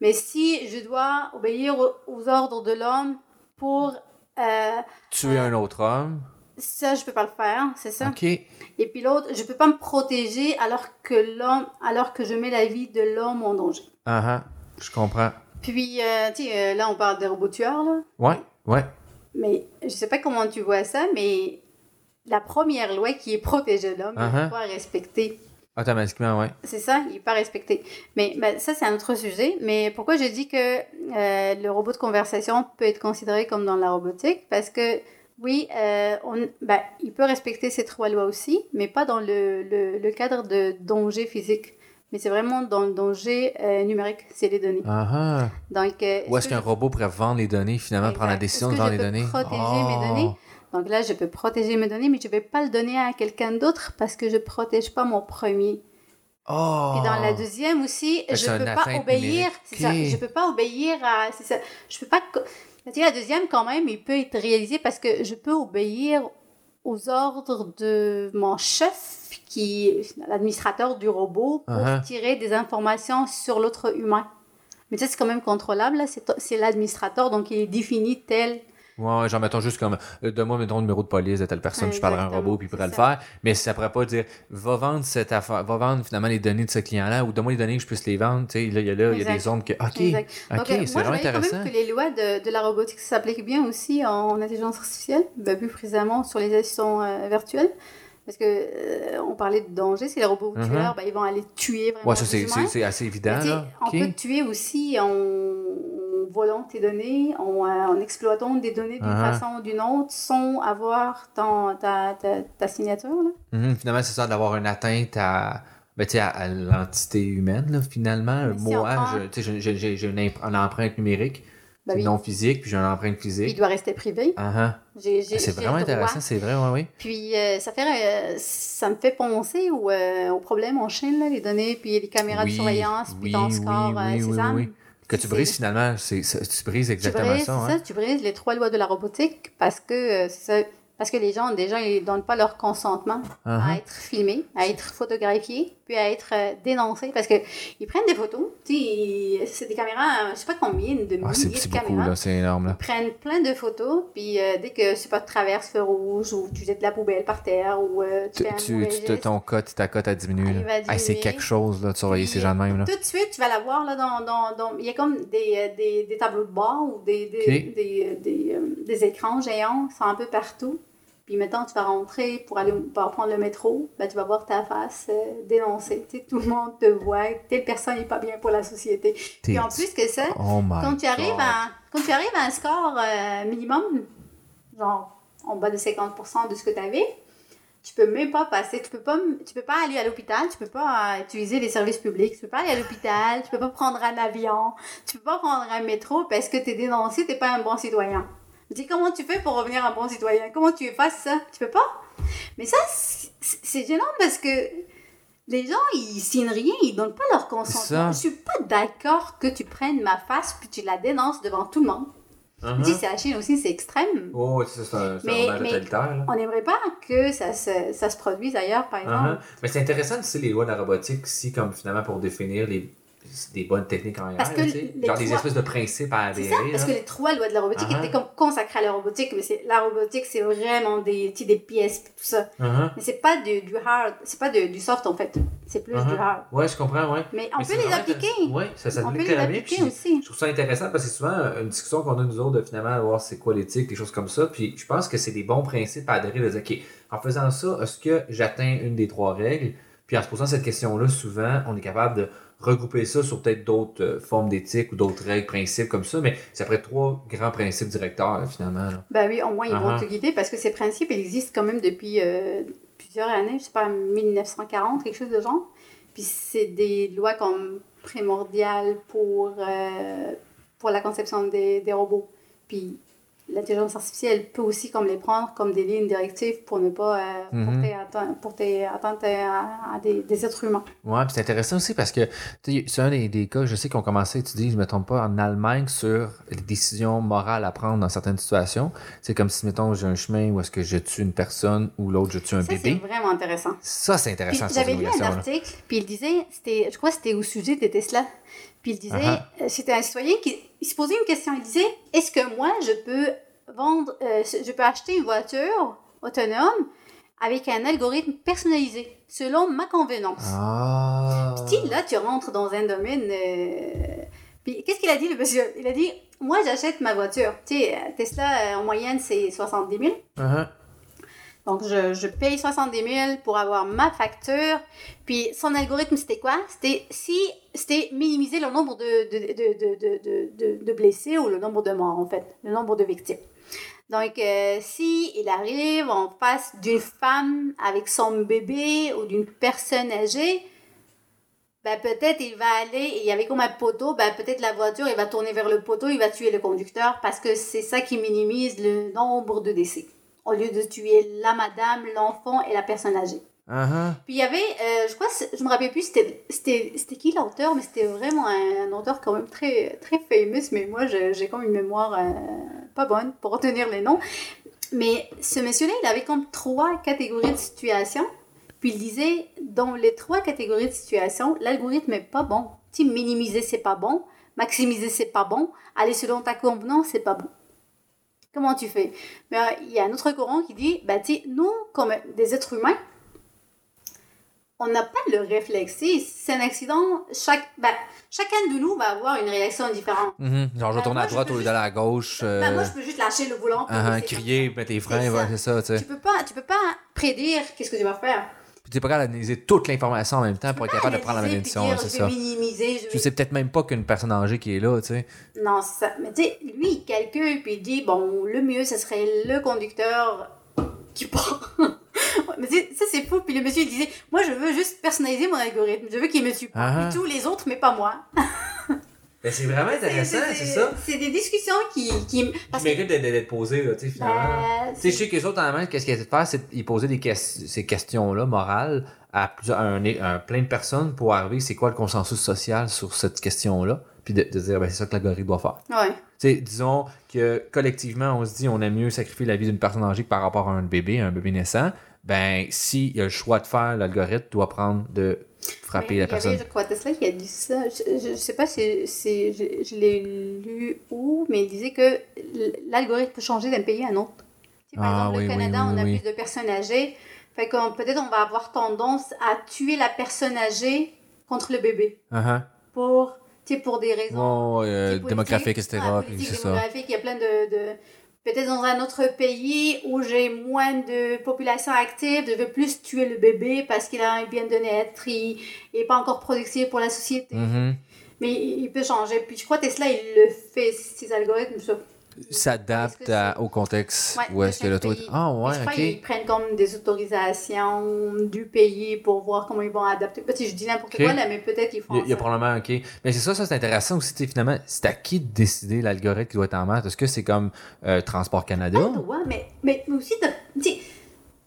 Mais si je dois obéir aux, aux ordres de l'homme pour euh, Tuer un autre homme. Ça, je peux pas le faire, c'est ça. OK. Et puis l'autre, je peux pas me protéger alors que l'homme, alors que je mets la vie de l'homme en danger. Ah ah, je comprends. Puis, euh, tu sais, euh, là, on parle des robots tueurs, là. Ouais, ouais. Mais je sais pas comment tu vois ça, mais la première loi qui est protéger l'homme, il Uh-huh. n'est pas respectée. Automatiquement, ouais. C'est ça, il n'est pas respecté. Mais ben, ça, c'est un autre sujet. Mais pourquoi je dis que euh, le robot de conversation peut être considéré comme dans la robotique? Parce que, oui, euh, on, ben, il peut respecter ces trois lois aussi, mais pas dans le, le, le cadre de danger physique. Mais c'est vraiment dans le danger euh, numérique, c'est les données. Ah ah. Donc, euh, Où est-ce que qu'un je- robot pourrait vendre les données, finalement, prendre la décision Est-ce de vendre je les peux données? protéger mes Oh. données? Donc là, je peux protéger mes données, mais je ne vais pas le donner à quelqu'un d'autre parce que je ne protège pas mon premier. Oh! Puis dans la deuxième aussi, je ne peux pas obéir. C'est ça. Je peux pas obéir à. Ça. Je peux pas. La deuxième, quand même, il peut être réalisé parce que je peux obéir aux ordres de mon chef, qui est l'administrateur du robot, pour Uh-huh. tirer des informations sur l'autre humain. Mais ça, c'est quand même contrôlable. là. C'est c'est l'administrateur, donc il est défini tel. Ouais, genre, mettons juste comme, euh, donne-moi mettons, le numéro de police de telle personne, je parlerai à un Exactement, robot, puis il pourrait le c'est faire. Mais ça pourrait pas dire, va vendre cette affaire, va vendre finalement les données de ce client-là, ou donne-moi les données que je puisse les vendre. Tu sais, là, il y a là, il y a des zones que, OK, Exact. OK, Donc, euh, c'est moi, vraiment je voyais intéressant. quand même que les lois de, de la robotique s'appliquent bien aussi en intelligence artificielle, ben, plus précisément sur les assistants euh, virtuels. Parce que euh, on parlait de danger, si les robots Mhm. tueurs, ben, ils vont aller tuer vraiment Ouais, ça, c'est humains. c'est- c'est assez évident, Mais tu sais, là. On OK. peut tuer aussi en, en volant tes données, en, euh, en exploitant des données d'une Uh-huh. façon ou d'une autre, sans avoir ton, ta, ta, ta signature. Là. Mhm, Finalement, c'est ça, d'avoir une atteinte à, ben, à, à l'entité humaine, là, finalement. Mais si on Moi, sais, j'ai- une, empreinte numérique, Ben oui. non physique, puis j'ai une empreinte Puis il physique. doit rester privé. Ah, ah. J'ai- C'est vraiment intéressant, c'est vrai, oui, oui. Puis euh, ça, fait, euh, ça me fait penser au, euh, au problème en Chine, là, les données, puis les caméras Oui, de surveillance, puis oui, ton oui, score, Que tu brises finalement, c'est, tu brises Tu exactement brises, ça. c'est hein? ça, tu brises les trois lois de la robotique parce que, euh, c'est ça, parce que les gens, déjà, ils donnent pas leur consentement à Uh-huh. être filmés, à être photographiés, puis à être euh, dénoncés. Parce que ils prennent des photos, c'est des caméras, euh, je sais pas combien de Ah, c'est, milliers de beaucoup, caméras. c'est énorme. Là. Ils prennent plein de photos, puis euh, dès que, je sais pas, tu traverses feu rouge, ou tu jettes de la poubelle par terre, ou euh, tu, fais un tu, mauvais tu- geste, ton cote, ta cote a diminué. Hey, c'est quelque chose là, de surveiller ces gens de même. Là. Tout de suite, tu vas la voir là, dans, dans, dans- Il y a comme des, des, des tableaux de bord ou des, des, des, des, écrans géants, c'est un peu partout. Puis maintenant, tu vas rentrer pour aller pour prendre le métro, ben, tu vas voir ta face euh, dénoncée. Tu sais, tout le monde te voit, telle personne n'est pas bien pour la société. Puis en plus que ça, Oh quand tu arrives God. à, quand tu arrives à un score euh, minimum, genre en bas de 50% de ce que tu avais, tu peux même pas passer, tu peux pas, tu peux pas aller à l'hôpital, tu peux pas euh, utiliser les services publics, tu peux pas aller à l'hôpital, tu peux pas prendre un avion, tu peux pas prendre un métro parce que tu es dénoncé, t'es pas un bon citoyen. Je dis comment tu fais pour revenir un bon citoyen? Comment tu effaces ça? Tu peux pas? Mais ça, c'est gênant parce que les gens, ils signent rien, ils donnent pas leur consentement. ça. Je suis pas d'accord que tu prennes ma face puis tu la dénonces devant tout le monde. Uh-huh. Je dis, c'est la Chine aussi, c'est extrême. Oh, c'est, un, c'est Mais- un mais-. On n'aimerait pas que ça se, ça se produise ailleurs, par exemple. Uh-huh. Mais c'est intéressant, tu sais, les lois de la robotique, si, comme finalement, pour définir les, des bonnes techniques en tu sais, les genre des espèces de principes à adhérer. ça, parce là. que les trois lois de la robotique Uh-huh. étaient comme consacrées à la robotique, mais c'est la robotique, c'est vraiment des, des pièces, tout ça. Uh-huh. Mais c'est pas du, du hard, c'est pas de- du soft en fait, c'est plus Uh-huh. du hard. Ouais, je comprends, ouais. Mais on Mais peut les appliquer. Ouais, ça On s'applique peut les très bien. appliquer puis aussi. Je trouve ça intéressant parce que c'est souvent euh, une discussion qu'on a nous autres de finalement voir c'est quoi l'éthique, des choses comme ça. Puis je pense que c'est des bons principes à adhérer de dire, OK, en faisant ça, est-ce que j'atteins une des trois règles? Puis en se posant cette question-là, souvent, on est capable de regrouper ça sur peut-être d'autres euh, formes d'éthique ou d'autres règles, principes comme ça, mais ça ferait trois grands principes directeurs, là, finalement. là. Ben oui, au moins ils vont Uh-huh. te guider parce que ces principes ils existent quand même depuis euh, plusieurs années, je sais pas, 1940, quelque chose de genre. Puis c'est des lois comme primordiales pour, euh, pour la conception des, des robots. Puis l'intelligence artificielle peut aussi comme les prendre comme des lignes directives pour ne pas euh, Mhm. porter atteinte à, à des, des êtres humains. Ouais, puis c'est intéressant aussi parce que tu c'est un des, des cas, je sais qu'on commençait à étudier, je ne me trompe pas, en Allemagne sur les décisions morales à prendre dans certaines situations. C'est comme si, mettons, j'ai un chemin où est-ce que je tue une personne ou l'autre, je tue un Ça, c'est bébé. vraiment intéressant. Ça, c'est intéressant. j'avais lu un article, puis il disait, c'était, je crois que c'était au sujet des Tesla. Puis il disait, Ah euh, c'était un citoyen qui il se posait une question. Il disait, est-ce que moi, je peux vendre, euh, je peux acheter une voiture autonome avec un algorithme personnalisé selon ma convenance? Ah. Puis là, tu rentres dans un domaine. euh, Puis qu'est-ce qu'il a dit, le monsieur? Il a dit Moi, j'achète ma voiture. Tu sais, Tesla, en moyenne, c'est 70 000. Uh-huh. Donc, je, je paye 70 000 pour avoir ma facture. Puis, son algorithme, c'était quoi? C'était si c'était minimiser le nombre de, de, de, de, blessés ou le nombre de morts, en fait, le nombre de victimes. Donc, euh, si il arrive en face d'une femme avec son bébé ou d'une personne âgée, ben peut-être il va aller, il y avait comme un poteau, ben peut-être la voiture, il va tourner vers le poteau, il va tuer le conducteur parce que c'est ça qui minimise le nombre de décès. Au lieu de tuer la madame, l'enfant et la personne âgée. Uh-huh. Puis il y avait, euh, je crois, je me rappelle plus, c'était, qui l'auteur, mais c'était vraiment un, un auteur quand même très, très famous, mais moi j'ai comme une mémoire euh, pas bonne pour retenir les noms. Mais ce monsieur-là, il avait comme trois catégories de situations. Puis il disait, dans les trois catégories de situations, l'algorithme est pas bon. Tu minimiser, c'est pas bon. Maximiser, c'est pas bon. Aller selon ta convenance, c'est pas bon. Comment tu fais? Mais euh, il y a un autre courant qui dit, bah, tu nous, comme des êtres humains, on n'a pas le réflexe. Sais, C'est un accident, chaque, bah, chacun de nous va avoir une réaction différente. Mhm. Genre, je Ben, tourne à droite au lieu d'aller à gauche. Bah, euh, moi, je peux juste lâcher le volant. uh-huh, crier, mettre tes freins, C'est ouais, ça. c'est ça, tu sais. Tu peux pas, tu peux pas prédire qu'est-ce que tu vas faire. Puis tu es pas capable d'analyser toute l'information en même temps pour être capable de prendre la bonne décision, c'est ça. Minimiser. Tu sais peut-être même pas qu'une personne âgée qui est là, tu sais. Non, c'est ça. Mais tu sais, lui, il calcule puis il dit bon, le mieux, ce serait le conducteur qui prend. mais ça, c'est fou. Puis le monsieur, il disait moi, je veux juste personnaliser mon algorithme. Je veux qu'il me pas. Ah. Puis tous les autres, mais pas moi. Ben, c'est vraiment C'est des discussions qui. qui parce que. mérite d'être posé, là, tu sais, finalement. bah, Tu sais, je sais que les autres, en Allemagne, qu'est-ce qu'ils essaient de faire, c'est qu'ils posaient des ces questions-là, morales, à, plusieurs, à un, plein de personnes pour arriver, c'est quoi le consensus social sur cette question-là, puis de, de dire, ben, c'est ça que l'algorithme doit faire. ouais. Tu sais, disons que collectivement, on se dit, on aime mieux sacrifier la vie d'une personne âgée par rapport à un bébé, un bébé naissant. Ben, s'il y a le choix de faire, l'algorithme doit prendre de frapper la il y personne. avait, je crois, Tesla qui a dit ça? Je, je sais pas si, si je, je l'ai lu où, mais il disait que l'algorithme peut changer d'un pays à un autre. Tu sais, par Ah, exemple, oui, au Canada, oui, on a plus de personnes âgées. Fait qu'on peut-être on va avoir tendance à tuer la personne âgée contre le bébé pour, tu sais, pour des raisons euh, tu sais, politiques. démographique, etc. Puis démographique, il y a plein de... de- Peut-être dans un autre pays où j'ai moins de population active, je veux plus tuer le bébé parce qu'il a un bien de naître, il n'est pas encore productif pour la société. Mhm. Mais il peut changer. Puis je crois que Tesla, il le fait, ces algorithmes. Ça. S'adapte au contexte Ouais, où est-ce que pays. Ah, ouais, je crois ok. qu'ils prennent comme des autorisations du pays pour voir comment ils vont adapter. Peut-être que je dis n'importe Ok. quoi là, mais peut-être qu'ils font Il y a, il y a ça. probablement, OK. Mais c'est ça, ça c'est intéressant aussi, finalement, c'est à qui de décider l'algorithme qui doit être en maths? Est-ce que c'est comme euh, Transport Canada? Droit, mais, mais aussi,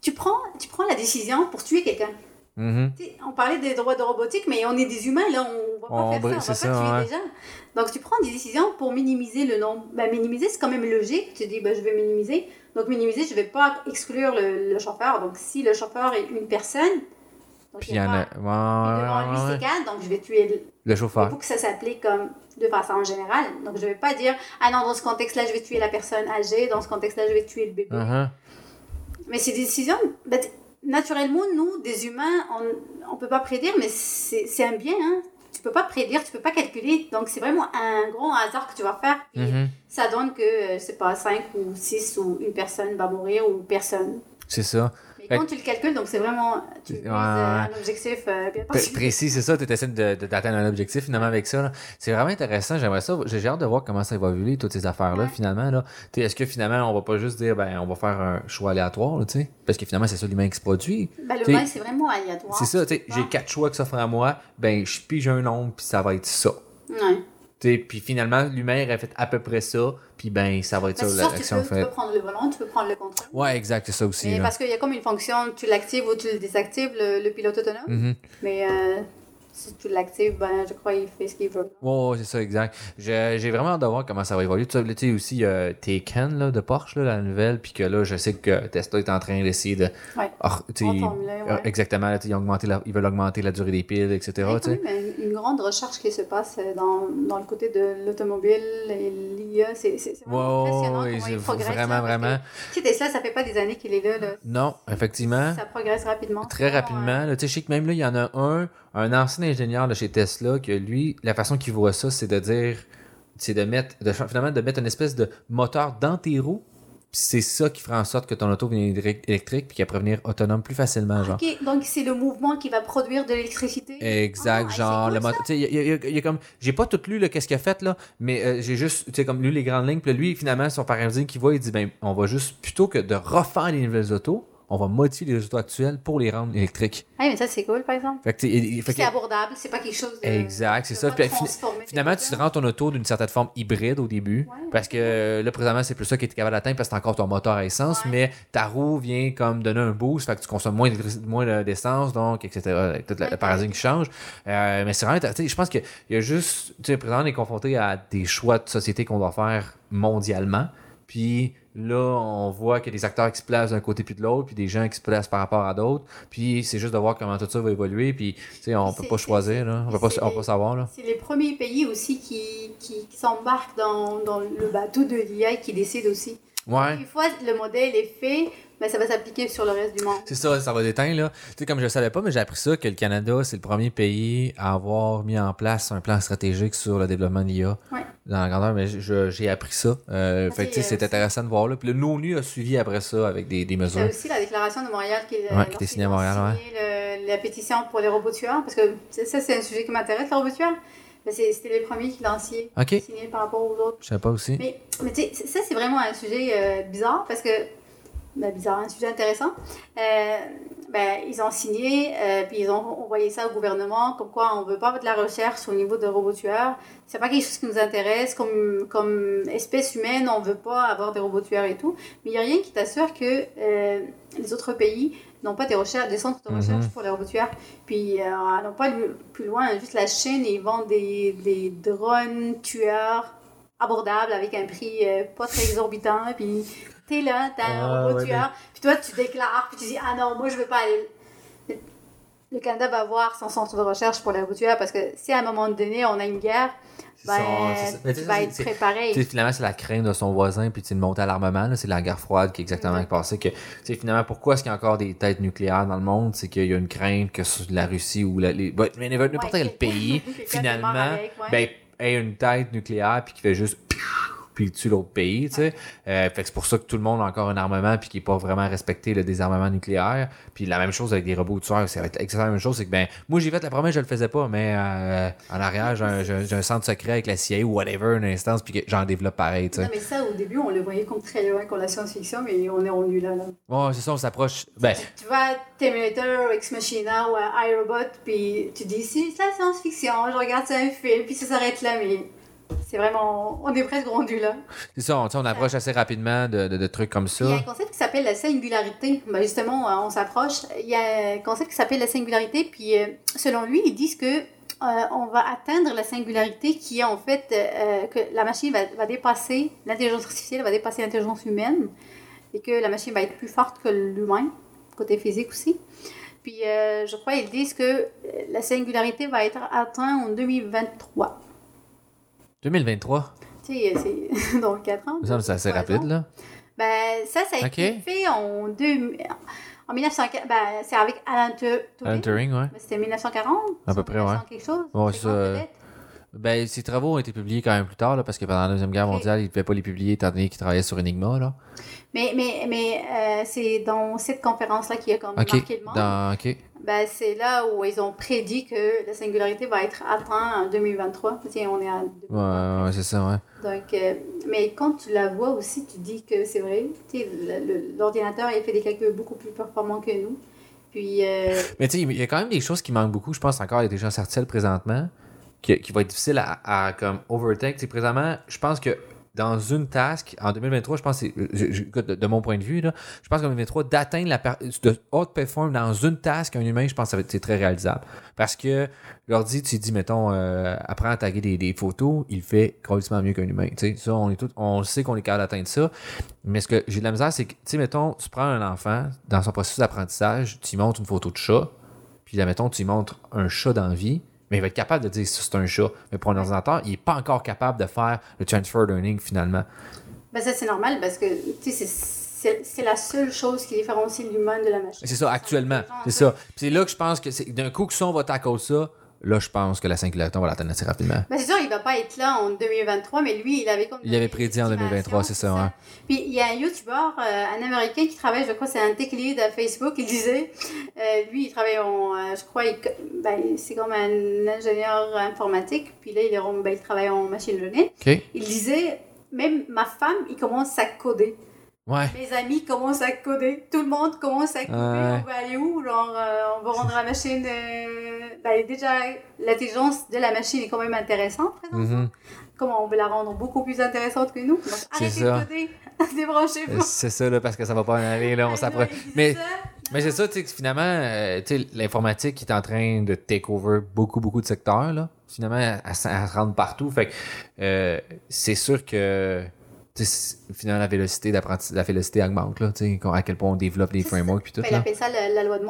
tu prends, tu prends la décision pour tuer quelqu'un. Mhm. Sais, on parlait des droits de robotique, mais on est des humains, là, on va pas On faire ça, on va pas tuer ouais. des gens. Donc, tu prends des décisions pour minimiser le nombre. Ben, minimiser, c'est quand même logique. Tu dis, ben, je vais minimiser. Donc, minimiser, je vais pas exclure le, le chauffeur. Donc, si le chauffeur est une personne, donc Puis il il y en a. Ouais, ouais, lui, donc je vais tuer le, Le il chauffeur. faut que ça s'applique comme de façon générale. Donc, je vais pas dire, ah non, dans ce contexte-là, je vais tuer la personne âgée, dans ce contexte-là, je vais tuer le bébé. Mhm. Mais ces décisions, ben, naturellement, nous, des humains, on ne peut pas prédire, mais c'est un bien. Hein? Tu peux pas prédire, tu peux pas calculer. Donc, c'est vraiment un grand hasard que tu vas faire. Puis, Mhm. ça donne que, euh, c'est pas 5 ou 6 ou une personne va mourir ou personne. C'est ça. Fait quand tu le calcules, donc c'est vraiment, tu Ouais, euh, un objectif euh, bien Pré- précis. c'est ça, tu essaies d'atteindre un objectif finalement avec ça. C'est vraiment intéressant, j'aimerais ça. J'ai hâte de voir comment ça va évoluer, toutes ces affaires-là, Ouais. finalement. là. Est-ce que finalement, on va pas juste dire, ben, on va faire un choix aléatoire, là, tu sais? Parce que finalement, c'est ça l'humain qui se produit. Ben, mal, c'est vraiment aléatoire. C'est ça, tu sais, j'ai quatre choix qui s'offrent à moi, ben, je pige un nombre, puis ça va être ça. Ouais. Puis finalement, l'humain a fait à peu près ça, puis ben, ça va être Ben, ça l'action peux, tu peux faite. prendre le volant, tu peux prendre le contrôle. Ouais, exact, c'est ça aussi. Mais parce qu'il y a comme une fonction, tu l'actives ou tu le désactives, le, le pilote autonome. Mhm. Mais euh, si tu l'actives, ben, je crois qu'il fait ce qu'il veut. Ouais, ouais, c'est ça, exact. J'ai vraiment hâte de voir comment ça va évoluer. Tu sais, aussi, euh, Taken là, de Porsche, là, la nouvelle, puis que là, je sais que Tesla est en train d'essayer de. Ouais. Euh, ouais. exactement, là, ils, ont augmenté la- ils veulent augmenter la durée des piles, etc. Quand sais. même une, grande recherche qui se passe dans, dans le côté de l'automobile et l'IA. C'est vraiment Ouais, impressionnant ouais, comment c'est il progresse. vraiment, là, que, vraiment. Tu sais, Tesla, ça fait pas des années qu'il est là. là. Non, effectivement. Ça progresse rapidement. Très rapidement. tu sais, je sais que même là, il y en a un, un ancien ingénieur de chez Tesla, que lui, la façon qu'il voit ça, c'est de dire, c'est de mettre, de, finalement, de mettre une espèce de moteur dans tes roues. C'est ça qui fera en sorte que ton auto vienne élec- électrique, puis qu'elle pourra venir autonome plus facilement, genre. Ok, donc c'est le mouvement qui va produire de l'électricité? Exact, Ah, genre le moteur. Tu sais, il y y, y a comme. J'ai pas tout lu qu'est-ce qu'il a fait là, mais euh, j'ai juste, tu sais, comme lu les grandes lignes. Puis lui, finalement, son paradigme qu'il voit, il dit ben, on va juste plutôt que de refaire les nouvelles autos, on va modifier les autos actuelles pour les rendre électriques. Ah, mais ça, c'est cool, par exemple. Fait que, C'est que- abordable, c'est pas quelque chose de. Exact, c'est ça. Puis, Finalement, tu rends ton auto d'une certaine forme hybride au début. Ouais. Parce que euh, là, présentement, c'est plus ça qui est capable d'atteindre parce que c'est encore ton moteur à essence. Ouais. Mais ta roue vient comme donner un boost. Fait que tu consommes moins moins de- d'essence, donc, etc. Tout le, paradigme qui change. Euh, mais c'est vraiment Je pense qu'il y a juste. Tu sais, présentement, on est confronté à des choix de société qu'on doit faire mondialement. Puis là, on voit qu'il y a des acteurs qui se placent d'un côté puis de l'autre, puis des gens qui se placent par rapport à d'autres. Puis c'est juste de voir comment tout ça va évoluer. Puis, tu sais, on peut pas choisir, là. On peut pas, on peut pas savoir, là. C'est les premiers pays aussi qui, qui, qui s'embarquent dans, dans le bateau de l'IA et qui décident aussi. Ouais. Une fois le modèle est fait, ben, ça va s'appliquer sur le reste du monde. C'est ça, ça va déteindre, là. Tu sais, comme je savais pas, mais j'ai appris ça, que le Canada, c'est le premier pays à avoir mis en place un plan stratégique sur le développement de l'IA Ouais. dans la grandeur, mais j'ai appris ça. Euh, Ah, fait que, c'est, sais, euh, intéressant de voir, là. Puis le l'ONU a suivi après ça avec des, des mesures. aussi la déclaration de Montréal qui, Ouais, qui était signée à Montréal, ouais. la pétition pour les robots tueurs, parce que ça, c'est un sujet qui m'intéresse, les robots tueurs. C'était les premiers qui l'ont signé, par rapport aux autres. Je savais pas aussi. Mais, mais tu sais, ça, c'est vraiment un sujet euh, bizarre parce que. Ben, bizarre, un sujet intéressant. Euh, ben, ils ont signé, euh, puis ils ont envoyé ça au gouvernement, comme quoi on veut pas de la recherche au niveau de robots tueurs. C'est pas quelque chose qui nous intéresse. Comme, comme espèce humaine, on veut pas avoir des robots tueurs et tout. Mais il n'y a rien qui t'assure que euh, les autres pays n'ont pas des, recherches, des centres de Mhm. recherche pour les robots tueurs. Puis, euh, allons pas lu- plus loin, juste la Chine, ils vendent des, des drones tueurs abordables avec un prix pas très exorbitant. Puis, t'es là, t'as un Ah, robot tueur. Puis toi, tu déclares, puis tu dis, ah non, moi, je veux pas aller. Le Canada va avoir son centre de recherche pour les robots tueurs parce que si à un moment donné, on a une guerre, ben, ça, tu vas être préparé. Finalement, c'est la crainte de son voisin, puis de monter à l'armement. là, C'est la guerre froide qui est exactement Mhm. qui passait. Que, tu sais, finalement, pourquoi est-ce qu'il y a encore des têtes nucléaires dans le monde? C'est qu'il y a une crainte que la Russie ou la, les, mais n'importe Ouais, quel que- pays, finalement, avec, ouais. ben, ait une tête nucléaire, puis qui fait juste puis tue l'autre pays, tu sais. Euh, fait que c'est pour ça que tout le monde a encore un armement puis qui n'est pas vraiment respecté le désarmement nucléaire. Puis la même chose avec des robots tueurs, c'est exactement la même chose, c'est que ben moi j'ai fait la promesse, je le faisais pas, mais euh, en arrière j'ai un, centre secret avec la CIA ou whatever, une instance, puis que j'en développe pareil, tu Non, sais. mais ça, au début, on le voyait comme très loin, comme la science-fiction, mais on est rendu là. là. Ouais, c'est ça, on s'approche. Ben, Tu vois Terminator, Ex Machina ou euh, iRobot, puis tu dis, si, c'est la science-fiction, je regarde ça un film, puis ça s'arrête là, mais c'est vraiment. On est presque rendu là. c'est ça, on, approche assez rapidement de, de- de trucs comme Il y a un ça. concept qui s'appelle la singularité. Ben justement, euh, on s'approche. Il y a un concept qui s'appelle la singularité, puis euh, selon lui, ils disent que. euh, on va atteindre la singularité qui est en fait euh, que la machine va, va dépasser, l'intelligence artificielle va dépasser l'intelligence humaine et que la machine va être plus forte que l'humain, côté physique aussi. Puis euh, je crois ils disent que la singularité va être atteinte en 2023. 2023, Tu sais, c'est dans 4 ans. ça c'est assez rapide, ans. là. Ben, ça, ça a été fait en, deux, en 1940. Ben, c'est avec Alan Tu- Turing. Alan Turing, ouais. Ben, C'était 1940. À peu près, ouais. 1900 quelque chose. Ouais, 50 c'est ça, euh. Ben, ses travaux ont été publiés quand même plus tard, là, parce que pendant la Deuxième Guerre mondiale, il ne pouvait pas les publier étant donné qu'il travaillait sur Enigma, là. Mais, mais, mais euh, c'est dans cette conférence-là qui a comme Ok. marqué le monde. Dans, ok. Ben, c'est là où ils ont prédit que la singularité va être atteinte en 2023. Tiens, on est à 2023. Ouais, ouais, c'est ça, ouais. Donc, euh, mais quand tu la vois aussi, tu dis que c'est vrai. L'ordinateur, il fait des calculs beaucoup plus performants que nous. Puis, euh, Mais tu sais, il y a quand même des choses qui manquent beaucoup. Je pense encore à l'intelligence artificielle présentement, qui, qui va être difficile à, à comme overtake. Présentement, je pense que dans une task, en 2023, je pense je- je- de, mon point de vue, là, je pense qu'en 2023, d'atteindre la, de outperform dans une task un humain, je pense que c'est très réalisable. Parce que l'ordi, tu dis, mettons, euh, apprends à taguer des, photos, il fait complètement mieux qu'un humain. Ça, on est tout, on sait qu'on est capable d'atteindre ça. Mais ce que j'ai de la misère, c'est que, tu sais, mettons, tu prends un enfant, dans son processus d'apprentissage, tu montres une photo de chat, puis là, mettons, tu montres un chat dans vie, mais il va être capable de dire ça, c'est un chat. Mais pour un ordinateur, il n'est pas encore capable de faire le transfer learning finalement. Ben ça, c'est normal parce que, c'est- la seule chose qui différencie l'humain de la machine. C'est ça, actuellement. C'est ça. Puis c'est là que je pense que d'un coup que ça, on va tackle ça, là, je pense que la singularité, on va l'atteindre assez rapidement. Ben, c'est sûr, il va pas être là en 2023, mais lui, il avait comme. Il avait prédit en 2023, c'est ça. Puis il y a un YouTuber, euh, un Américain qui travaille, je crois, c'est un tech lead à Facebook, il disait, euh, lui, il travaille en, euh, je crois, ben, c'est comme un ingénieur informatique, puis là, il, est, ben, il travaille en machine learning. OK? Il disait, même ma femme, il commence à coder. Ouais. Mes amis commencent à coder. Tout le monde commence à coder. Ouais. On va aller où? Genre, euh, on va rendre la machine. euh, ben, déjà, l'intelligence de la machine est quand même intéressante. Mhm. Comment on veut la rendre beaucoup plus intéressante que nous? Donc, arrêtez ça. de coder. Débranchez-vous. C'est ça, là, parce que ça va pas en aller, là, on s'approche. Mais, mais c'est ça, tu sais, que finalement, euh, tu sais, l'informatique est en train de take over beaucoup, beaucoup de secteurs, là. Finalement, elle, elle se- elle se rentre partout. Fait que c'est sûr que, finalement, la vélocité la vélocité augmente, là, tu sais, à quel point on développe les frameworks puis tout, il là. appelle ça la, la loi de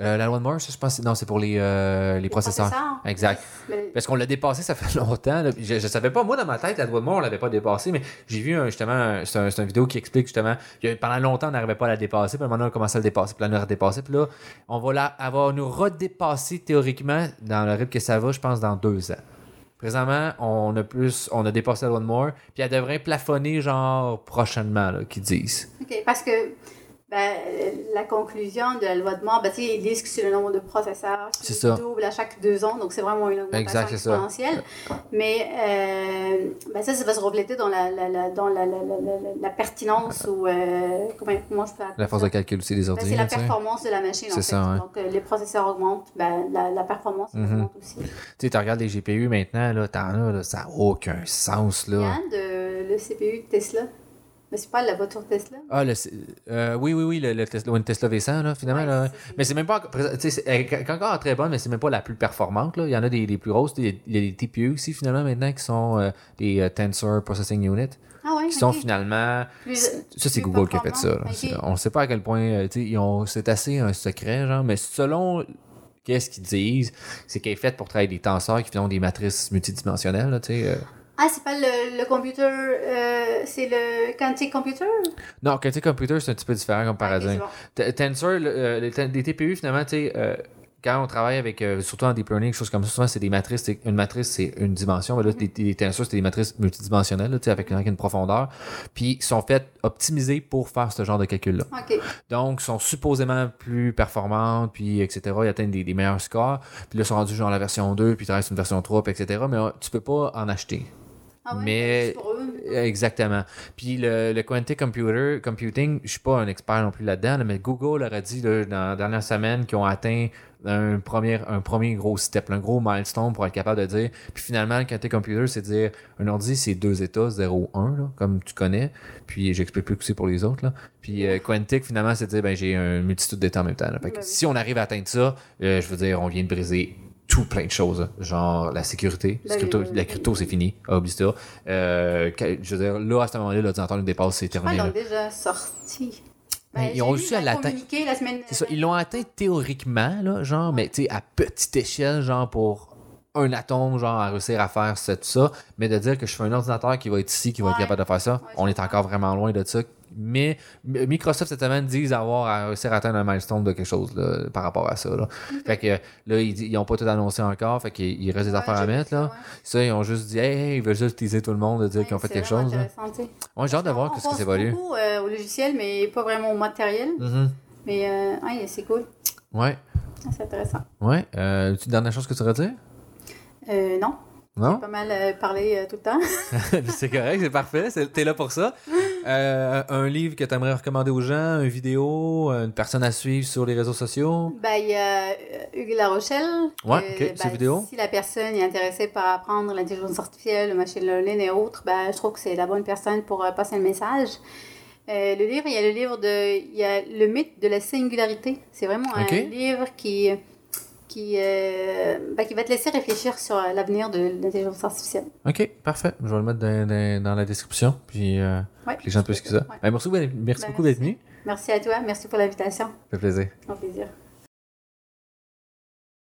Euh, la loi de Moore, je pense, que c'est- non, c'est pour les, euh, les, processeurs. Exact. Mais- Parce qu'on l'a dépassé, ça fait longtemps. là. Je, je savais pas, moi, dans ma tête, la loi de mort, on l'avait pas dépassé, mais j'ai vu un- justement, c'est un, une vidéo qui explique justement, a- pendant longtemps, on n'arrivait pas à la dépasser, puis donné, on commençait à le dépasser, puis là, on l'a redépassé, puis là, on va, la, va nous redépasser théoriquement dans le rythme que ça va, je pense, dans deux ans. Présentement, on a plus, on a dépassé la loi de puis elle devrait plafonner, genre, prochainement, qu'ils disent. OK, parce que ben, la conclusion de la loi de mort, ben, ils disent que c'est le nombre de processeurs qui ça. double à chaque deux ans, donc c'est vraiment une augmentation Exact, ça. exponentielle. Mais euh, ben, ça, ça va se refléter dans la, la, la- dans la, la, pertinence ou euh, comment, comment je peux La force de calcul aussi des Ben, ordi. c'est la performance de la machine, en C'est fait. ça, ouais. Donc, euh, les processeurs augmentent, ben, la, performance Mhm. augmente aussi. Tu sais, tu regardes les GPU maintenant, là, t'en as, là, ça n'a aucun sens, là. un de le CPU de Tesla? Mais c'est pas la voiture Tesla? Ah, le, euh, oui, oui, oui, le, le Tesla, une Tesla V100, là, finalement. Ouais, là. Mais c'est même pas. Elle est encore très bonne, mais c'est même pas la plus performante. Là. Il y en a des, des plus grosses. Il y a- des TPU aussi, finalement, maintenant, qui sont euh, des euh, Tensor Processing Unit, Ah ouais, qui sont finalement. Plus- Ça, c'est Google qui a fait ça. On ne sait pas à quel point. euh, C'est assez un secret, genre, mais selon. Qu'est-ce qu'ils disent, c'est qu'elle est faite pour travailler des tenseurs qui font des matrices multidimensionnelles. Là, tu sais, euh. Ah, c'est pas le, le computer, euh, c'est le quantic computer? Non, Quantic Computer, c'est un petit peu différent comme paradigme. bon. T- Tensor, le- euh, les, TPU, finalement, tu sais, euh, quand on travaille avec, euh, surtout en deep learning, choses comme ça, souvent, c'est des matrices. Une matrice, c'est une dimension. Mais là, les, les tensors, c'est des matrices multidimensionnelles, là, avec, une profondeur. Puis, ils sont faites, optimisées pour faire ce genre de calcul-là. Ok. Donc, sont supposément plus performantes, puis etc. Ils atteignent des, des meilleurs scores. Puis là, ils sont rendus genre la version 2, puis travaillent sur une version 3, puis etc. Mais tu peux pas en acheter. Ah ouais, Mais- c'est pour eux. Exactement. Puis le, le quantic computer, computing, je suis pas un expert non plus là-dedans, là, mais Google aurait dit là, dans la dernière semaine qu'ils ont atteint un premier, un premier gros step, un gros milestone pour être capable de dire. Puis finalement, le quantic computer, c'est dire un ordi, c'est deux états, 0, 1, là, comme tu connais. Puis j'explique plus que c'est pour les autres. Là. Puis euh, quantic, finalement, c'est dire ben, j'ai une multitude d'états en même temps. Fait que Ben si on arrive à atteindre ça, euh, je veux dire, on vient de briser tout plein de choses, genre la sécurité. Ben Crypto- ben la ben crypto, c'est fini. Oublie ça. Euh, je veux dire, là, à ce moment-là, l'ordinateur nous dépasse, c'est terminé. là. l'ont déjà sorti. Ben, ils j'ai ont réussi à l'atteindre. la semaine C'est ça. Ils l'ont atteint théoriquement, là, genre, mais tu sais, à petite échelle, genre pour un atome, genre, à réussir à faire ça, tout ça. Mais de dire que je fais un ordinateur qui va être ici, qui va être capable de faire ça, Ouais, on est encore vraiment loin de ça. Mais Microsoft cette semaine disent avoir à réussir à atteindre un milestone de quelque chose là, par rapport à ça. Là. Fait que là, ils n'ont pas tout annoncé encore. Fait qu'il il reste des Ouais, affaires à mettre. Là. ouais. Ça, ils ont juste dit, hey, ils veulent juste teaser tout le monde, de dire qu'ils ont fait quelque chose. Ouais, j'ai hâte de voir On qu'est-ce que ça évolue. beaucoup euh, au logiciel, mais pas vraiment au matériel. Mhm. Mais euh, c'est cool. Ouais. Ah, C'est intéressant. Ouais. Euh, tu dernière chose que tu voudrais dire? Euh, non, Non? pas mal euh, parlé euh, tout le temps. c'est correct, c'est parfait. T'es là pour ça. Euh, un livre que tu aimerais recommander aux gens, une vidéo, une personne à suivre sur les réseaux sociaux? Ben, il y a euh, Hugues La Rochelle. Ouais, ok, ben, vidéo. Si la personne est intéressée par apprendre l'intelligence artificielle, le machine learning et autres, ben, je trouve que c'est la bonne personne pour euh, passer le message. Euh, le livre, il y a le livre de. Il y a le mythe de la singularité. C'est vraiment un livre qui qui, euh, ben, qui va te laisser réfléchir sur l'avenir de l'intelligence artificielle. OK, parfait. Je vais le mettre dans, dans, la description, puis euh, les gens puissent que ça. Ben, merci, merci ben, beaucoup d'être venu. Merci à toi, merci pour l'invitation. Ça fait plaisir. Un plaisir.